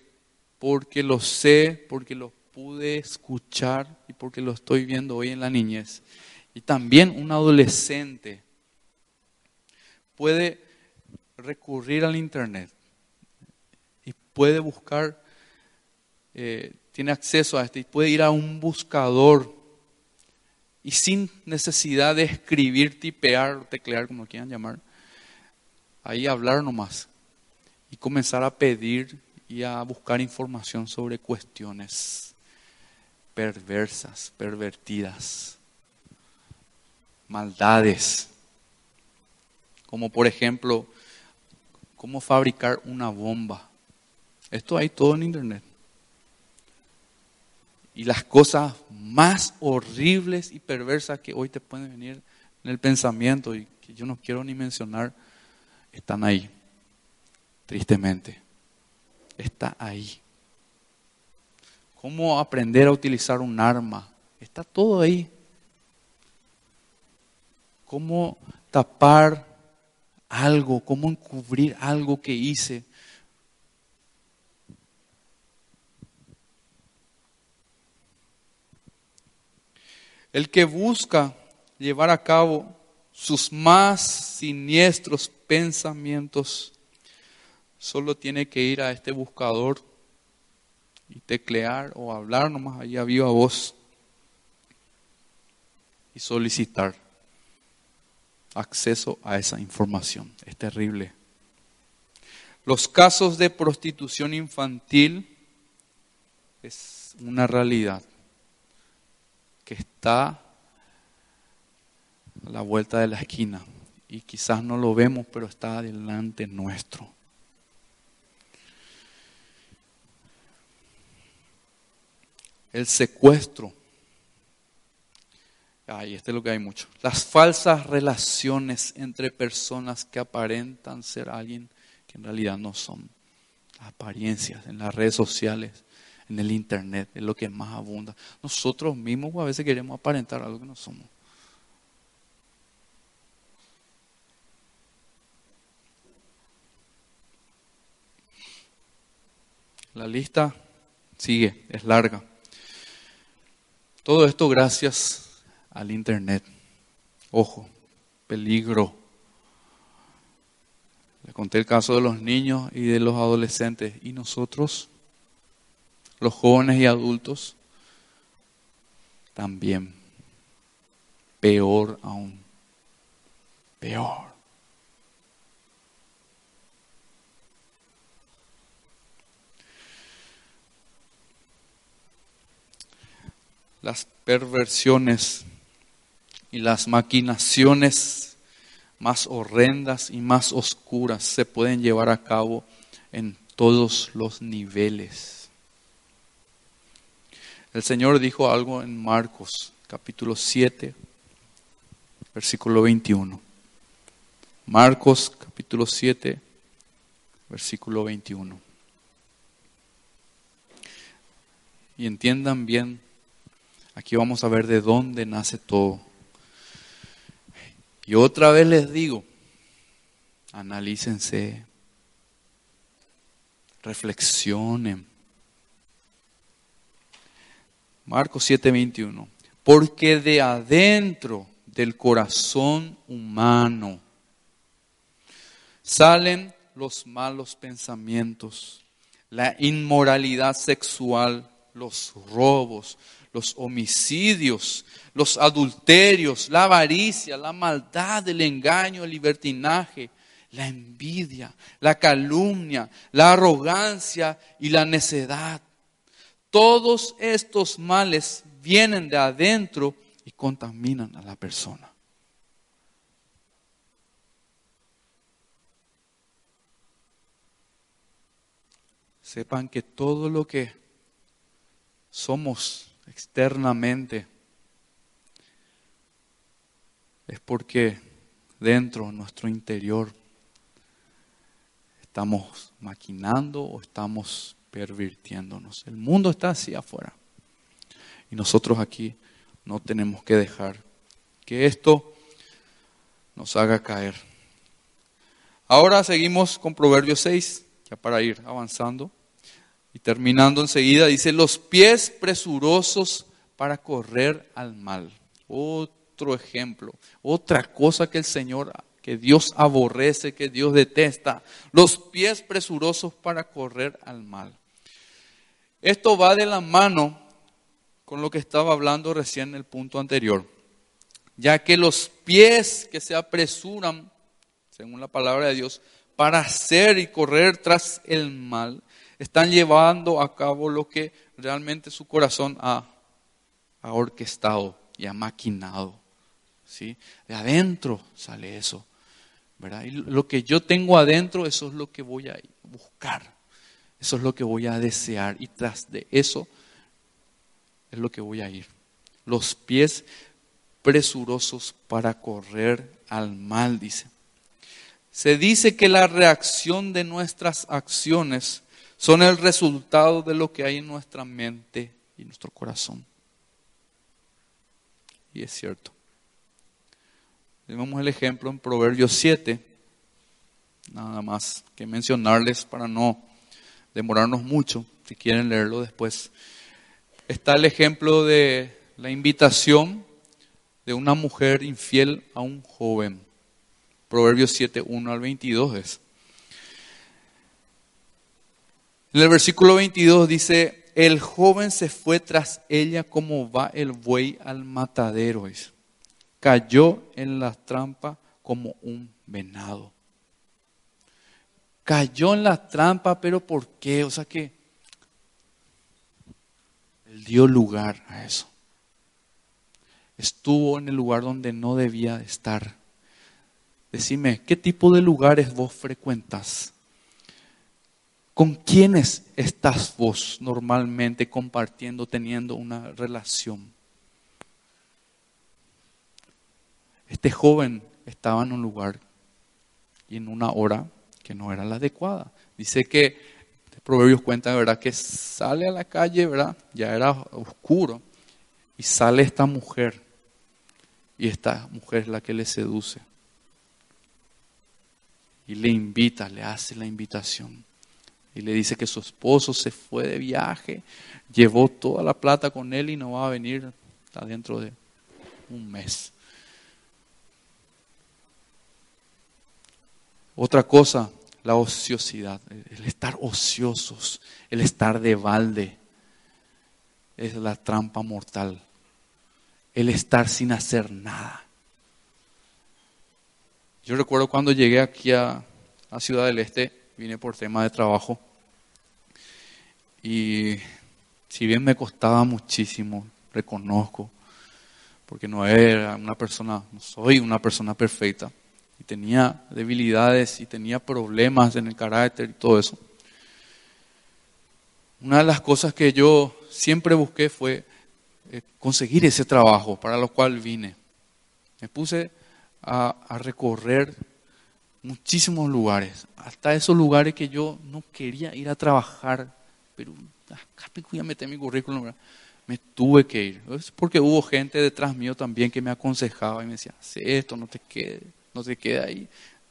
porque lo sé, porque lo pude escuchar y porque lo estoy viendo hoy en la niñez, y también un adolescente puede recurrir al Internet puede buscar, eh, tiene acceso a este y puede ir a un buscador y sin necesidad de escribir, tipear, teclear, como quieran llamar, ahí hablar nomás y comenzar a pedir y a buscar información sobre cuestiones perversas, pervertidas, maldades, como por ejemplo, cómo fabricar una bomba esto hay todo en internet. Y las cosas más horribles y perversas que hoy te pueden venir en el pensamiento y que yo no quiero ni mencionar, están ahí. Tristemente. Está ahí. ¿Cómo aprender a utilizar un arma? Está todo ahí. ¿Cómo tapar algo? ¿Cómo encubrir algo que hice? El que busca llevar a cabo sus más siniestros pensamientos solo tiene que ir a este buscador y teclear o hablar nomás ahí a viva voz y solicitar acceso a esa información. Es terrible. Los casos de prostitución infantil es una realidad que está a la vuelta de la esquina y quizás no lo vemos, pero está delante nuestro. El secuestro. Ay, este es lo que hay mucho. Las falsas relaciones entre personas que aparentan ser alguien que en realidad no son. Apariencias en las redes sociales, en el internet, es lo que más abunda. Nosotros mismos a veces queremos aparentar algo que no somos. La lista sigue, es larga. Todo esto gracias al Internet. Ojo, peligro. Le conté el caso de los niños y de los adolescentes. ¿Y nosotros? Los jóvenes y adultos. También. Peor aún. Peor. las perversiones y las maquinaciones más horrendas y más oscuras se pueden llevar a cabo en todos los niveles. El Señor dijo algo en Marcos capítulo 7, versículo 21. Marcos capítulo 7, versículo 21. Y entiendan bien Aquí vamos a ver de dónde nace todo. Y otra vez les digo, analícense, reflexionen. Marcos 7:21. Porque de adentro del corazón humano salen los malos pensamientos, la inmoralidad sexual, los robos, los homicidios, los adulterios, la avaricia, la maldad, el engaño, el libertinaje, la envidia, la calumnia, la arrogancia y la necedad. Todos estos males vienen de adentro y contaminan a la persona. Sepan que todo lo que somos externamente, es porque dentro, en nuestro interior, estamos maquinando o estamos pervirtiéndonos. El mundo está así afuera. Y nosotros aquí no tenemos que dejar que esto nos haga caer. Ahora seguimos con Proverbios 6, ya para ir avanzando. Y terminando enseguida, dice, los pies presurosos para correr al mal. Otro ejemplo, otra cosa que el Señor, que Dios aborrece, que Dios detesta. Los pies presurosos para correr al mal. Esto va de la mano con lo que estaba hablando recién en el punto anterior. Ya que los pies que se apresuran, según la palabra de Dios, para hacer y correr tras el mal, están llevando a cabo lo que realmente su corazón ha, orquestado y ha maquinado. ¿sí? De adentro sale eso. Y lo que yo tengo adentro, eso es lo que voy a buscar. Eso es lo que voy a desear. Y tras de eso es lo que voy a ir. Los pies presurosos para correr al mal, dice. Se dice que la reacción de nuestras acciones son el resultado de lo que hay en nuestra mente y nuestro corazón. Y es cierto. Tenemos el ejemplo en Proverbios 7, nada más que mencionarles para no demorarnos mucho, si quieren leerlo después. Está el ejemplo de la invitación de una mujer infiel a un joven. Proverbios 7, 1 al 22 es. En el versículo 22 dice, el joven se fue tras ella como va el buey al matadero. Cayó en la trampa como un venado. Cayó en la trampa, pero ¿por qué? O sea que él dio lugar a eso. Estuvo en el lugar donde no debía estar. Decime, ¿qué tipo de lugares vos frecuentas? ¿Con quiénes estás vos normalmente compartiendo, teniendo una relación? Este joven estaba en un lugar y en una hora que no era la adecuada. Dice que Proverbios cuenta, ¿verdad? Que sale a la calle, ¿verdad? Ya era oscuro. Y sale esta mujer. Y esta mujer es la que le seduce. Y le invita, le hace la invitación. Y le dice que su esposo se fue de viaje, llevó toda la plata con él y no va a venir hasta dentro de un mes. Otra cosa, la ociosidad, el estar ociosos, el estar de balde, es la trampa mortal. El estar sin hacer nada. Yo recuerdo cuando llegué aquí a, Ciudad del Este, vine por tema de trabajo, y si bien me costaba muchísimo, reconozco, porque no era una persona, no soy una persona perfecta, tenía debilidades y tenía problemas en el carácter y todo eso. Una de las cosas que yo siempre busqué fue eh, conseguir ese trabajo para lo cual vine. Me puse a, recorrer muchísimos lugares, hasta esos lugares que yo no quería ir a trabajar, pero acá me meter mi currículum, me tuve que ir. Es porque hubo gente detrás mío también que me aconsejaba y me decía, haz esto, no te quedes no se queda ahí.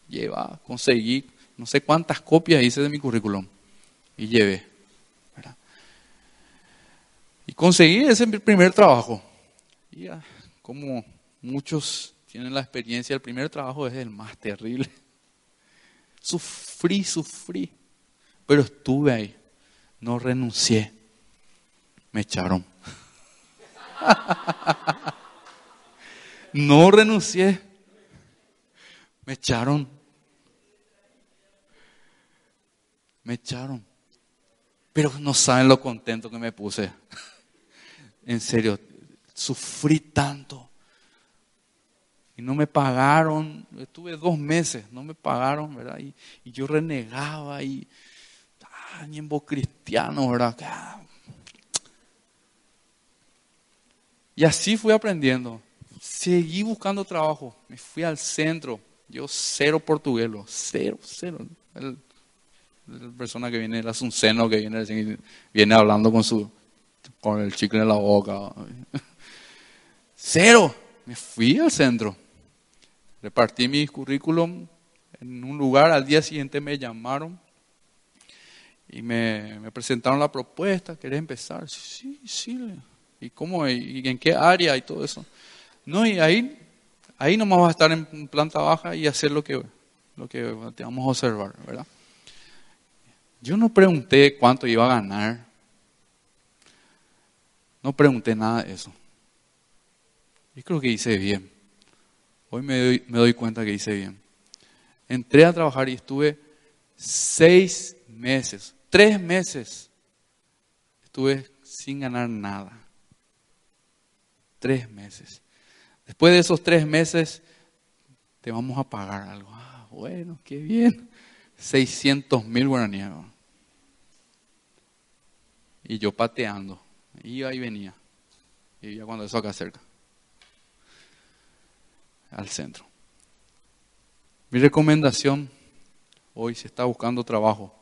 Lleva, conseguí, no sé cuántas copias hice de mi currículum y llevé. Y conseguí ese primer trabajo. Y como muchos tienen la experiencia, el primer trabajo es el más terrible. Sufrí, sufrí, pero estuve ahí, no renuncié. Me echaron. no renuncié. Me echaron. Me echaron. Pero no saben lo contento que me puse. En serio, sufrí tanto. Y no me pagaron. Estuve dos meses, no me pagaron, ¿verdad? Y, yo renegaba y. Ah, cristiano, ¿verdad? Ah. Y así fui aprendiendo. Seguí buscando trabajo. Me fui al centro yo cero portugués, cero, cero. El, la persona que viene, un seno que viene, viene hablando con su con el chicle en la boca. Cero. Me fui al centro. Repartí mi currículum en un lugar. Al día siguiente me llamaron y me, me presentaron la propuesta. ¿Querés empezar? Sí, sí. ¿Y cómo? ¿Y en qué área? Y todo eso. No, y ahí Ahí nomás vas a estar en planta baja y hacer lo que, lo que te vamos a observar, ¿verdad? Yo no pregunté cuánto iba a ganar. No pregunté nada de eso. Y creo que hice bien. Hoy me doy, me doy cuenta que hice bien. Entré a trabajar y estuve seis meses, tres meses. Estuve sin ganar nada. Tres meses. Después de esos tres meses, te vamos a pagar algo. Ah, bueno, qué bien. 600 mil guaraníes. Y yo pateando. Iba y venía. Y ya cuando eso acá cerca. Al centro. Mi recomendación hoy, si está buscando trabajo,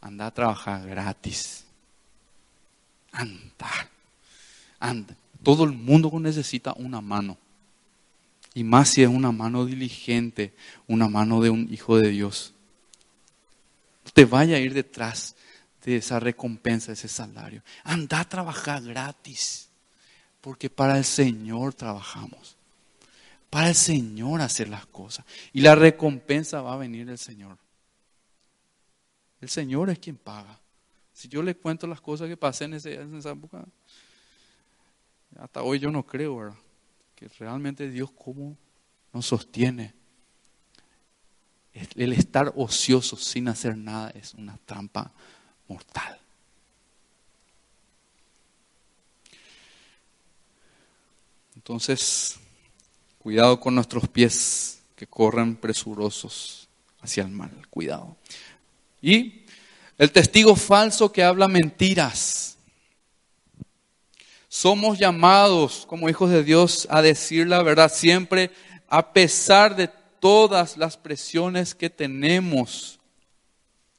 anda a trabajar gratis. Anda. Anda. Todo el mundo necesita una mano. Y más si es una mano diligente, una mano de un hijo de Dios. No te vaya a ir detrás de esa recompensa, de ese salario. Anda a trabajar gratis. Porque para el Señor trabajamos. Para el Señor hacer las cosas. Y la recompensa va a venir del Señor. El Señor es quien paga. Si yo le cuento las cosas que pasé en, en esa época, hasta hoy yo no creo, Que realmente Dios cómo nos sostiene. El estar ocioso sin hacer nada es una trampa mortal. Entonces, cuidado con nuestros pies que corren presurosos hacia el mal. Cuidado. Y el testigo falso que habla mentiras. Somos llamados como hijos de Dios a decir la verdad siempre a pesar de todas las presiones que tenemos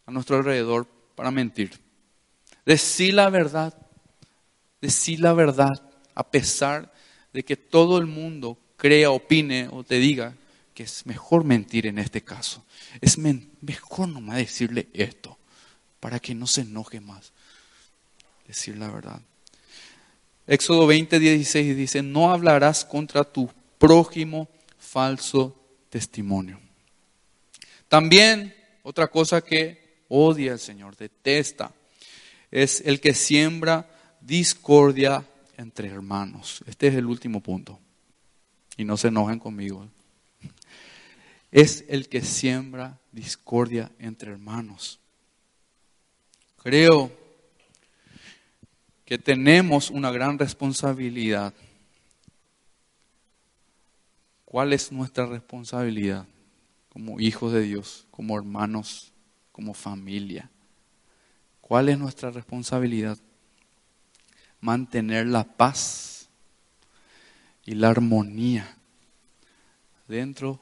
a nuestro alrededor para mentir. Decir la verdad, decir la verdad, a pesar de que todo el mundo crea, opine o te diga que es mejor mentir en este caso. Es mejor nomás decirle esto, para que no se enoje más. Decir la verdad. Éxodo 20, 16 dice, no hablarás contra tu prójimo falso testimonio. También otra cosa que odia el Señor, detesta, es el que siembra discordia entre hermanos. Este es el último punto. Y no se enojen conmigo. Es el que siembra discordia entre hermanos. Creo que tenemos una gran responsabilidad ¿Cuál es nuestra responsabilidad como hijos de Dios, como hermanos, como familia? ¿Cuál es nuestra responsabilidad? Mantener la paz y la armonía dentro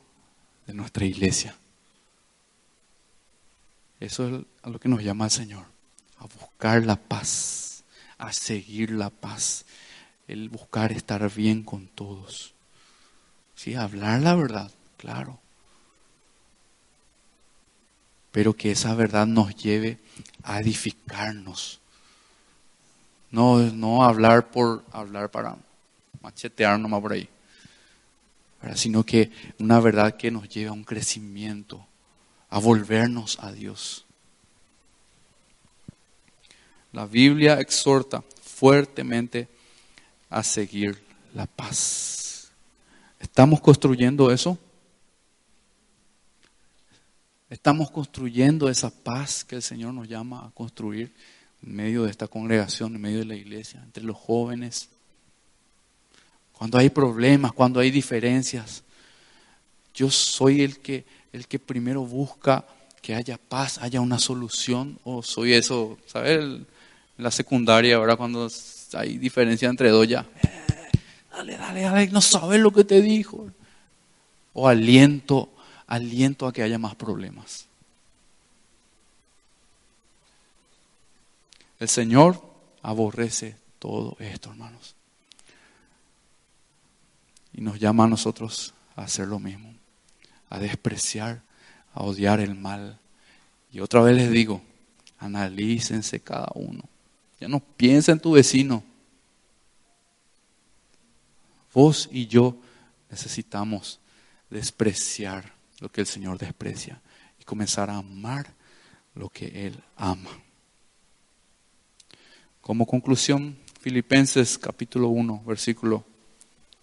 de nuestra iglesia. Eso es a lo que nos llama el Señor, a buscar la paz, a seguir la paz, el buscar estar bien con todos. Sí, hablar la verdad, claro. Pero que esa verdad nos lleve a edificarnos. No, no hablar por hablar para machetear nomás por ahí. Sino que una verdad que nos lleve a un crecimiento, a volvernos a Dios. La Biblia exhorta fuertemente a seguir la paz. ¿Estamos construyendo eso? ¿Estamos construyendo esa paz que el Señor nos llama a construir en medio de esta congregación, en medio de la iglesia, entre los jóvenes? Cuando hay problemas, cuando hay diferencias, yo soy el que, el que primero busca que haya paz, haya una solución, o soy eso, ¿sabes? En la secundaria, ahora cuando hay diferencia entre dos ya, dale, dale, dale, no sabes lo que te dijo. O aliento, aliento a que haya más problemas. El Señor aborrece todo esto, hermanos. Y nos llama a nosotros a hacer lo mismo, a despreciar, a odiar el mal. Y otra vez les digo, analícense cada uno. Ya no piensa en tu vecino, Vos y yo necesitamos despreciar lo que el Señor desprecia y comenzar a amar lo que Él ama. Como conclusión, Filipenses capítulo 1, versículo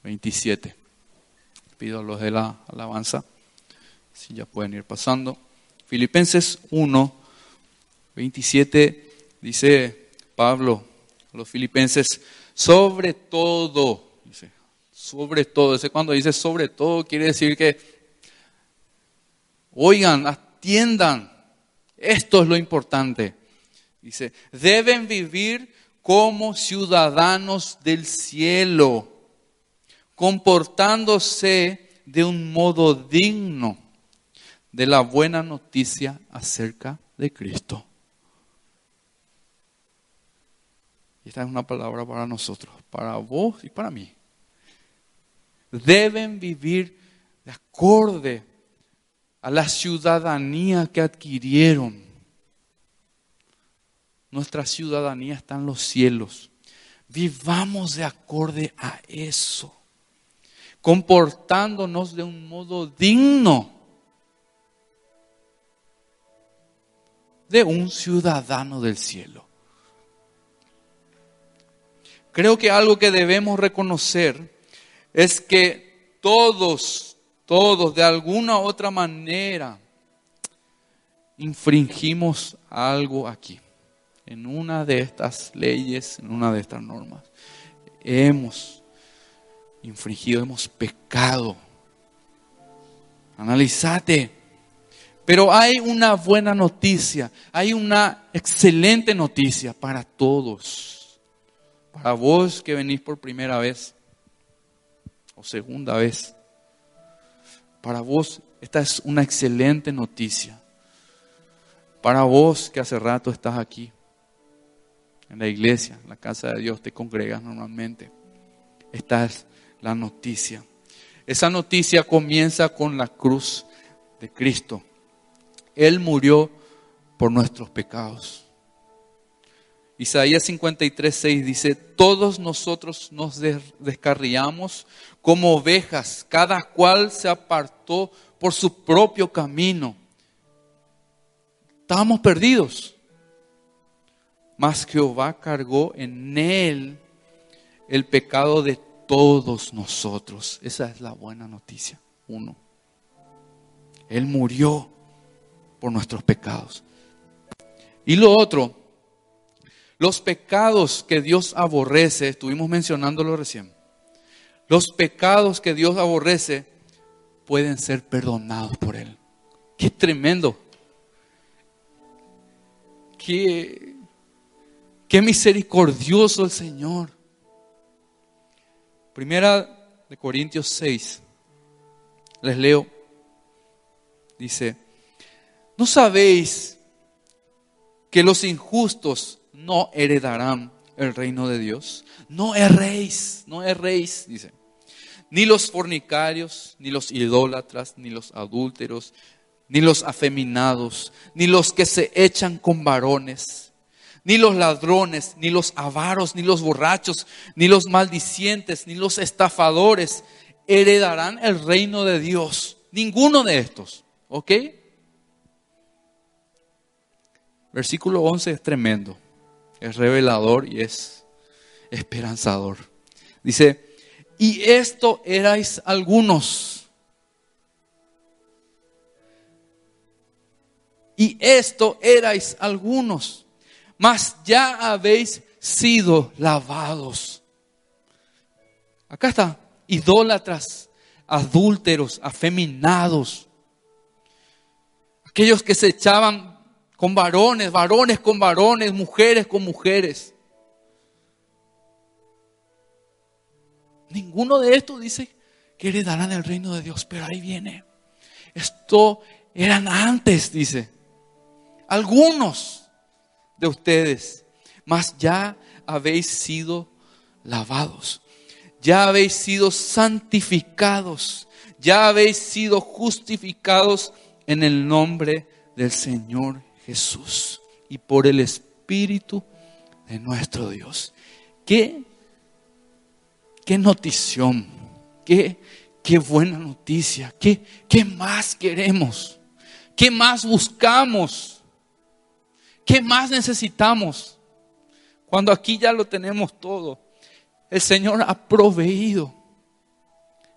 27. Pido a los de la alabanza, si ya pueden ir pasando. Filipenses 1, 27 dice Pablo a los filipenses, sobre todo, dice, sobre todo. Ese cuando dice sobre todo quiere decir que, oigan, atiendan, esto es lo importante. Dice, deben vivir como ciudadanos del cielo, comportándose de un modo digno de la buena noticia acerca de Cristo. Esta es una palabra para nosotros, para vos y para mí deben vivir de acorde a la ciudadanía que adquirieron. Nuestra ciudadanía está en los cielos. Vivamos de acorde a eso, comportándonos de un modo digno de un ciudadano del cielo. Creo que algo que debemos reconocer es que todos, todos de alguna u otra manera infringimos algo aquí, en una de estas leyes, en una de estas normas. Hemos infringido, hemos pecado. Analizate. Pero hay una buena noticia, hay una excelente noticia para todos. Para vos que venís por primera vez o segunda vez. Para vos esta es una excelente noticia. Para vos que hace rato estás aquí, en la iglesia, en la casa de Dios, te congregas normalmente. Esta es la noticia. Esa noticia comienza con la cruz de Cristo. Él murió por nuestros pecados. Isaías 53, 6 dice, todos nosotros nos descarriamos como ovejas, cada cual se apartó por su propio camino Estábamos perdidos. Mas Jehová cargó en él el pecado de todos nosotros. Esa es la buena noticia. Uno. Él murió por nuestros pecados. Y lo otro, los pecados que Dios aborrece, estuvimos mencionándolo recién. Los pecados que Dios aborrece pueden ser perdonados por Él. Qué tremendo qué, qué misericordioso el Señor. Primera de Corintios 6, les leo, dice, ¿no sabéis que los injustos no heredarán el reino de Dios? No erréis, no erréis, dice. Ni los fornicarios, ni los idólatras, ni los adúlteros, ni los afeminados, ni los que se echan con varones, ni los ladrones, ni los avaros, ni los borrachos, ni los maldicientes, ni los estafadores heredarán el reino de Dios. Ninguno de estos, ¿ok? Versículo 11 es tremendo, es revelador y es esperanzador. Dice, y esto erais algunos y esto erais algunos, mas ya habéis sido lavados. Acá está, idólatras, adúlteros, afeminados, aquellos que se echaban con varones, varones con varones, mujeres con mujeres. Ninguno de estos dice que heredarán el reino de Dios, pero ahí viene. Esto eran antes, dice algunos de ustedes, mas ya habéis sido lavados, ya habéis sido santificados, ya habéis sido justificados en el nombre del Señor Jesús y por el Espíritu de nuestro Dios. Qué, qué notición, qué, qué buena noticia, qué, qué más queremos, qué más buscamos ¿Qué más necesitamos? Cuando aquí ya lo tenemos todo. El Señor ha proveído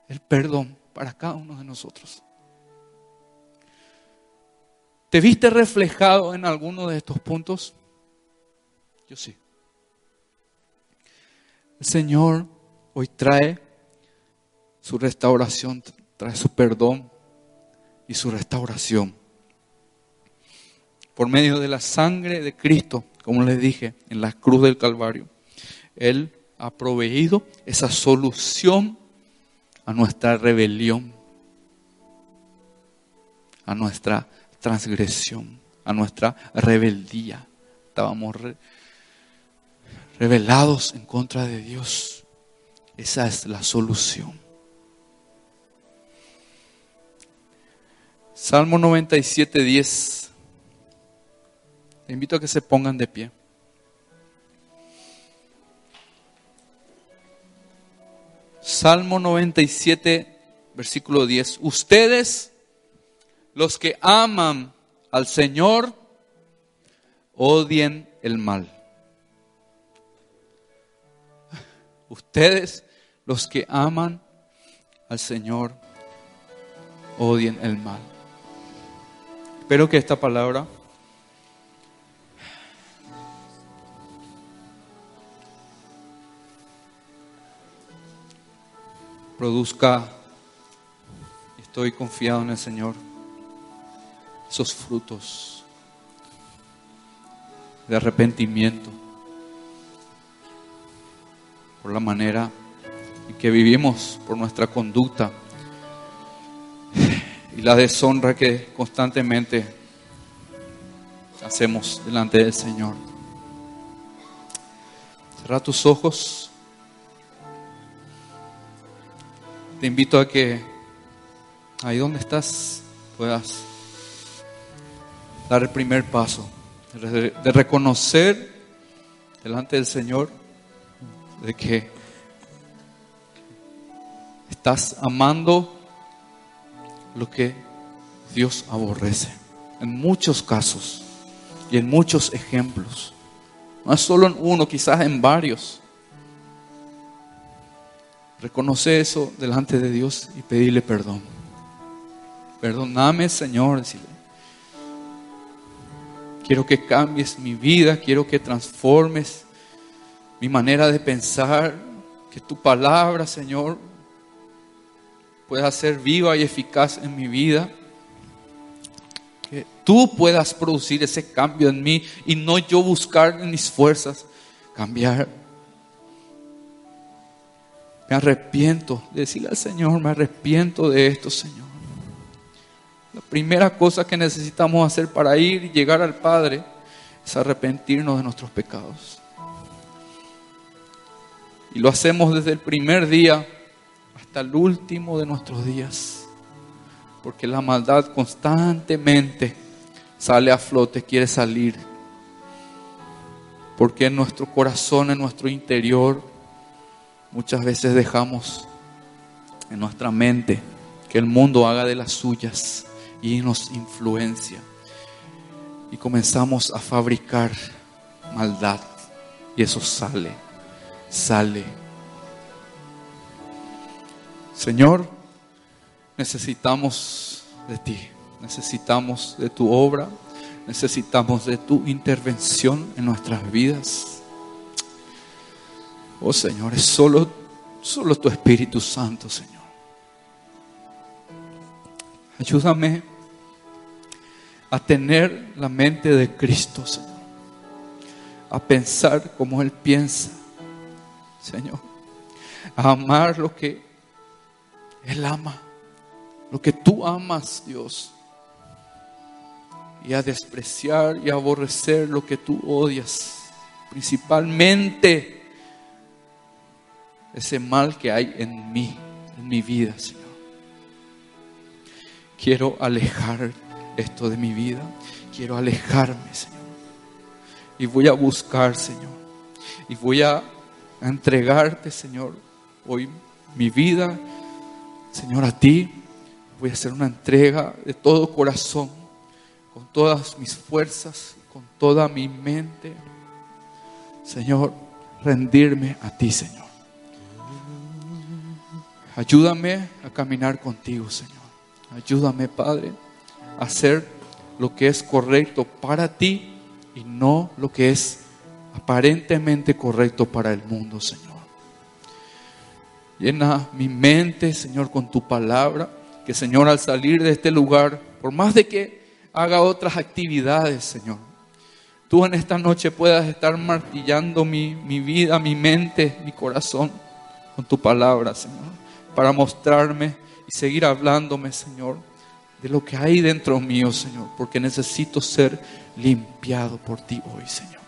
el perdón para cada uno de nosotros. ¿Te viste reflejado en alguno de estos puntos? Yo sí. El Señor hoy trae su restauración, trae su perdón y su restauración por medio de la sangre de Cristo, como les dije, en la cruz del Calvario. Él ha proveído esa solución a nuestra rebelión, a nuestra transgresión, a nuestra rebeldía. Estábamos rebelados en contra de Dios. Esa es la solución. Salmo 97, 10 te invito a que se pongan de pie. Salmo 97, versículo 10. Ustedes, los que aman al Señor, odien el mal. Ustedes, los que aman al Señor, odien el mal. Espero que esta palabra produzca, estoy confiado en el Señor, esos frutos de arrepentimiento por la manera en que vivimos, por nuestra conducta y la deshonra que constantemente hacemos delante del Señor. Cierra tus ojos. Te invito a que ahí donde estás puedas dar el primer paso de reconocer delante del Señor de que estás amando lo que Dios aborrece. En muchos casos y en muchos ejemplos. No es solo en uno, quizás en varios. Reconoce eso delante de Dios y pedirle perdón. Perdóname, Señor, Quiero que cambies mi vida, quiero que transformes mi manera de pensar, que tu palabra, Señor, pueda ser viva y eficaz en mi vida. Que tú puedas producir ese cambio en mí y no yo buscar en mis fuerzas cambiar. Me arrepiento de decirle al Señor, me arrepiento de esto, Señor. La primera cosa que necesitamos hacer para ir y llegar al Padre es arrepentirnos de nuestros pecados. Y lo hacemos desde el primer día hasta el último de nuestros días. Porque la maldad constantemente sale a flote, quiere salir. Porque en nuestro corazón, en nuestro interior, muchas veces dejamos en nuestra mente que el mundo haga de las suyas y nos influencia. Y comenzamos a fabricar maldad. Y eso sale, sale Señor, necesitamos de ti, necesitamos de tu obra, necesitamos de tu intervención en nuestras vidas. Oh Señor, es solo, solo tu Espíritu Santo, Señor. Ayúdame a tener la mente de Cristo, Señor. A pensar como Él piensa, Señor. A amar lo que él ama lo que tú amas, Dios. Y a despreciar y aborrecer lo que tú odias. Principalmente ese mal que hay en mí, en mi vida, Señor. Quiero alejar esto de mi vida. Quiero alejarme, Señor. Y voy a buscar, Señor. Y voy a entregarte, Señor, hoy mi vida Señor, a ti voy a hacer una entrega de todo corazón, con todas mis fuerzas, con toda mi mente. Señor, rendirme a ti, Señor. Ayúdame a caminar contigo, Señor. Ayúdame, Padre, a hacer lo que es correcto para ti y no lo que es aparentemente correcto para el mundo, Señor. Llena mi mente, Señor, con tu palabra. Que, Señor, al salir de este lugar, por más de que haga otras actividades, Señor, tú en esta noche puedas estar martillando mi, mi vida, mi mente, mi corazón con tu palabra, Señor, para mostrarme y seguir hablándome, Señor, de lo que hay dentro mío, Señor, porque necesito ser limpiado por ti hoy, Señor.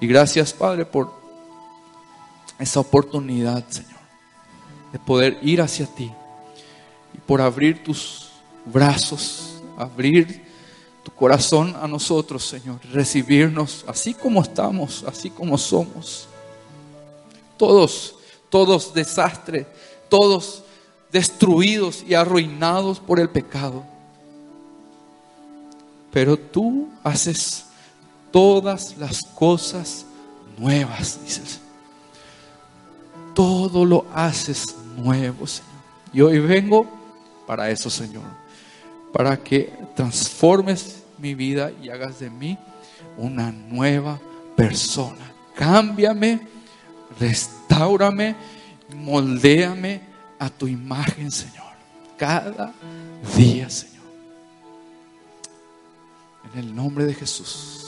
Y gracias, Padre, por esa oportunidad, Señor de poder ir hacia ti y por abrir tus brazos, abrir tu corazón a nosotros, Señor, recibirnos así como estamos, así como somos. Todos, todos desastres, todos destruidos y arruinados por el pecado. Pero tú haces todas las cosas nuevas, dices. Todo lo haces nuevo, Señor. Y hoy vengo para eso, Señor. Para que transformes mi vida y hagas de mí una nueva persona. Cámbiame, restaurame, moldéame a tu imagen, Señor. Cada día, Señor. En el nombre de Jesús.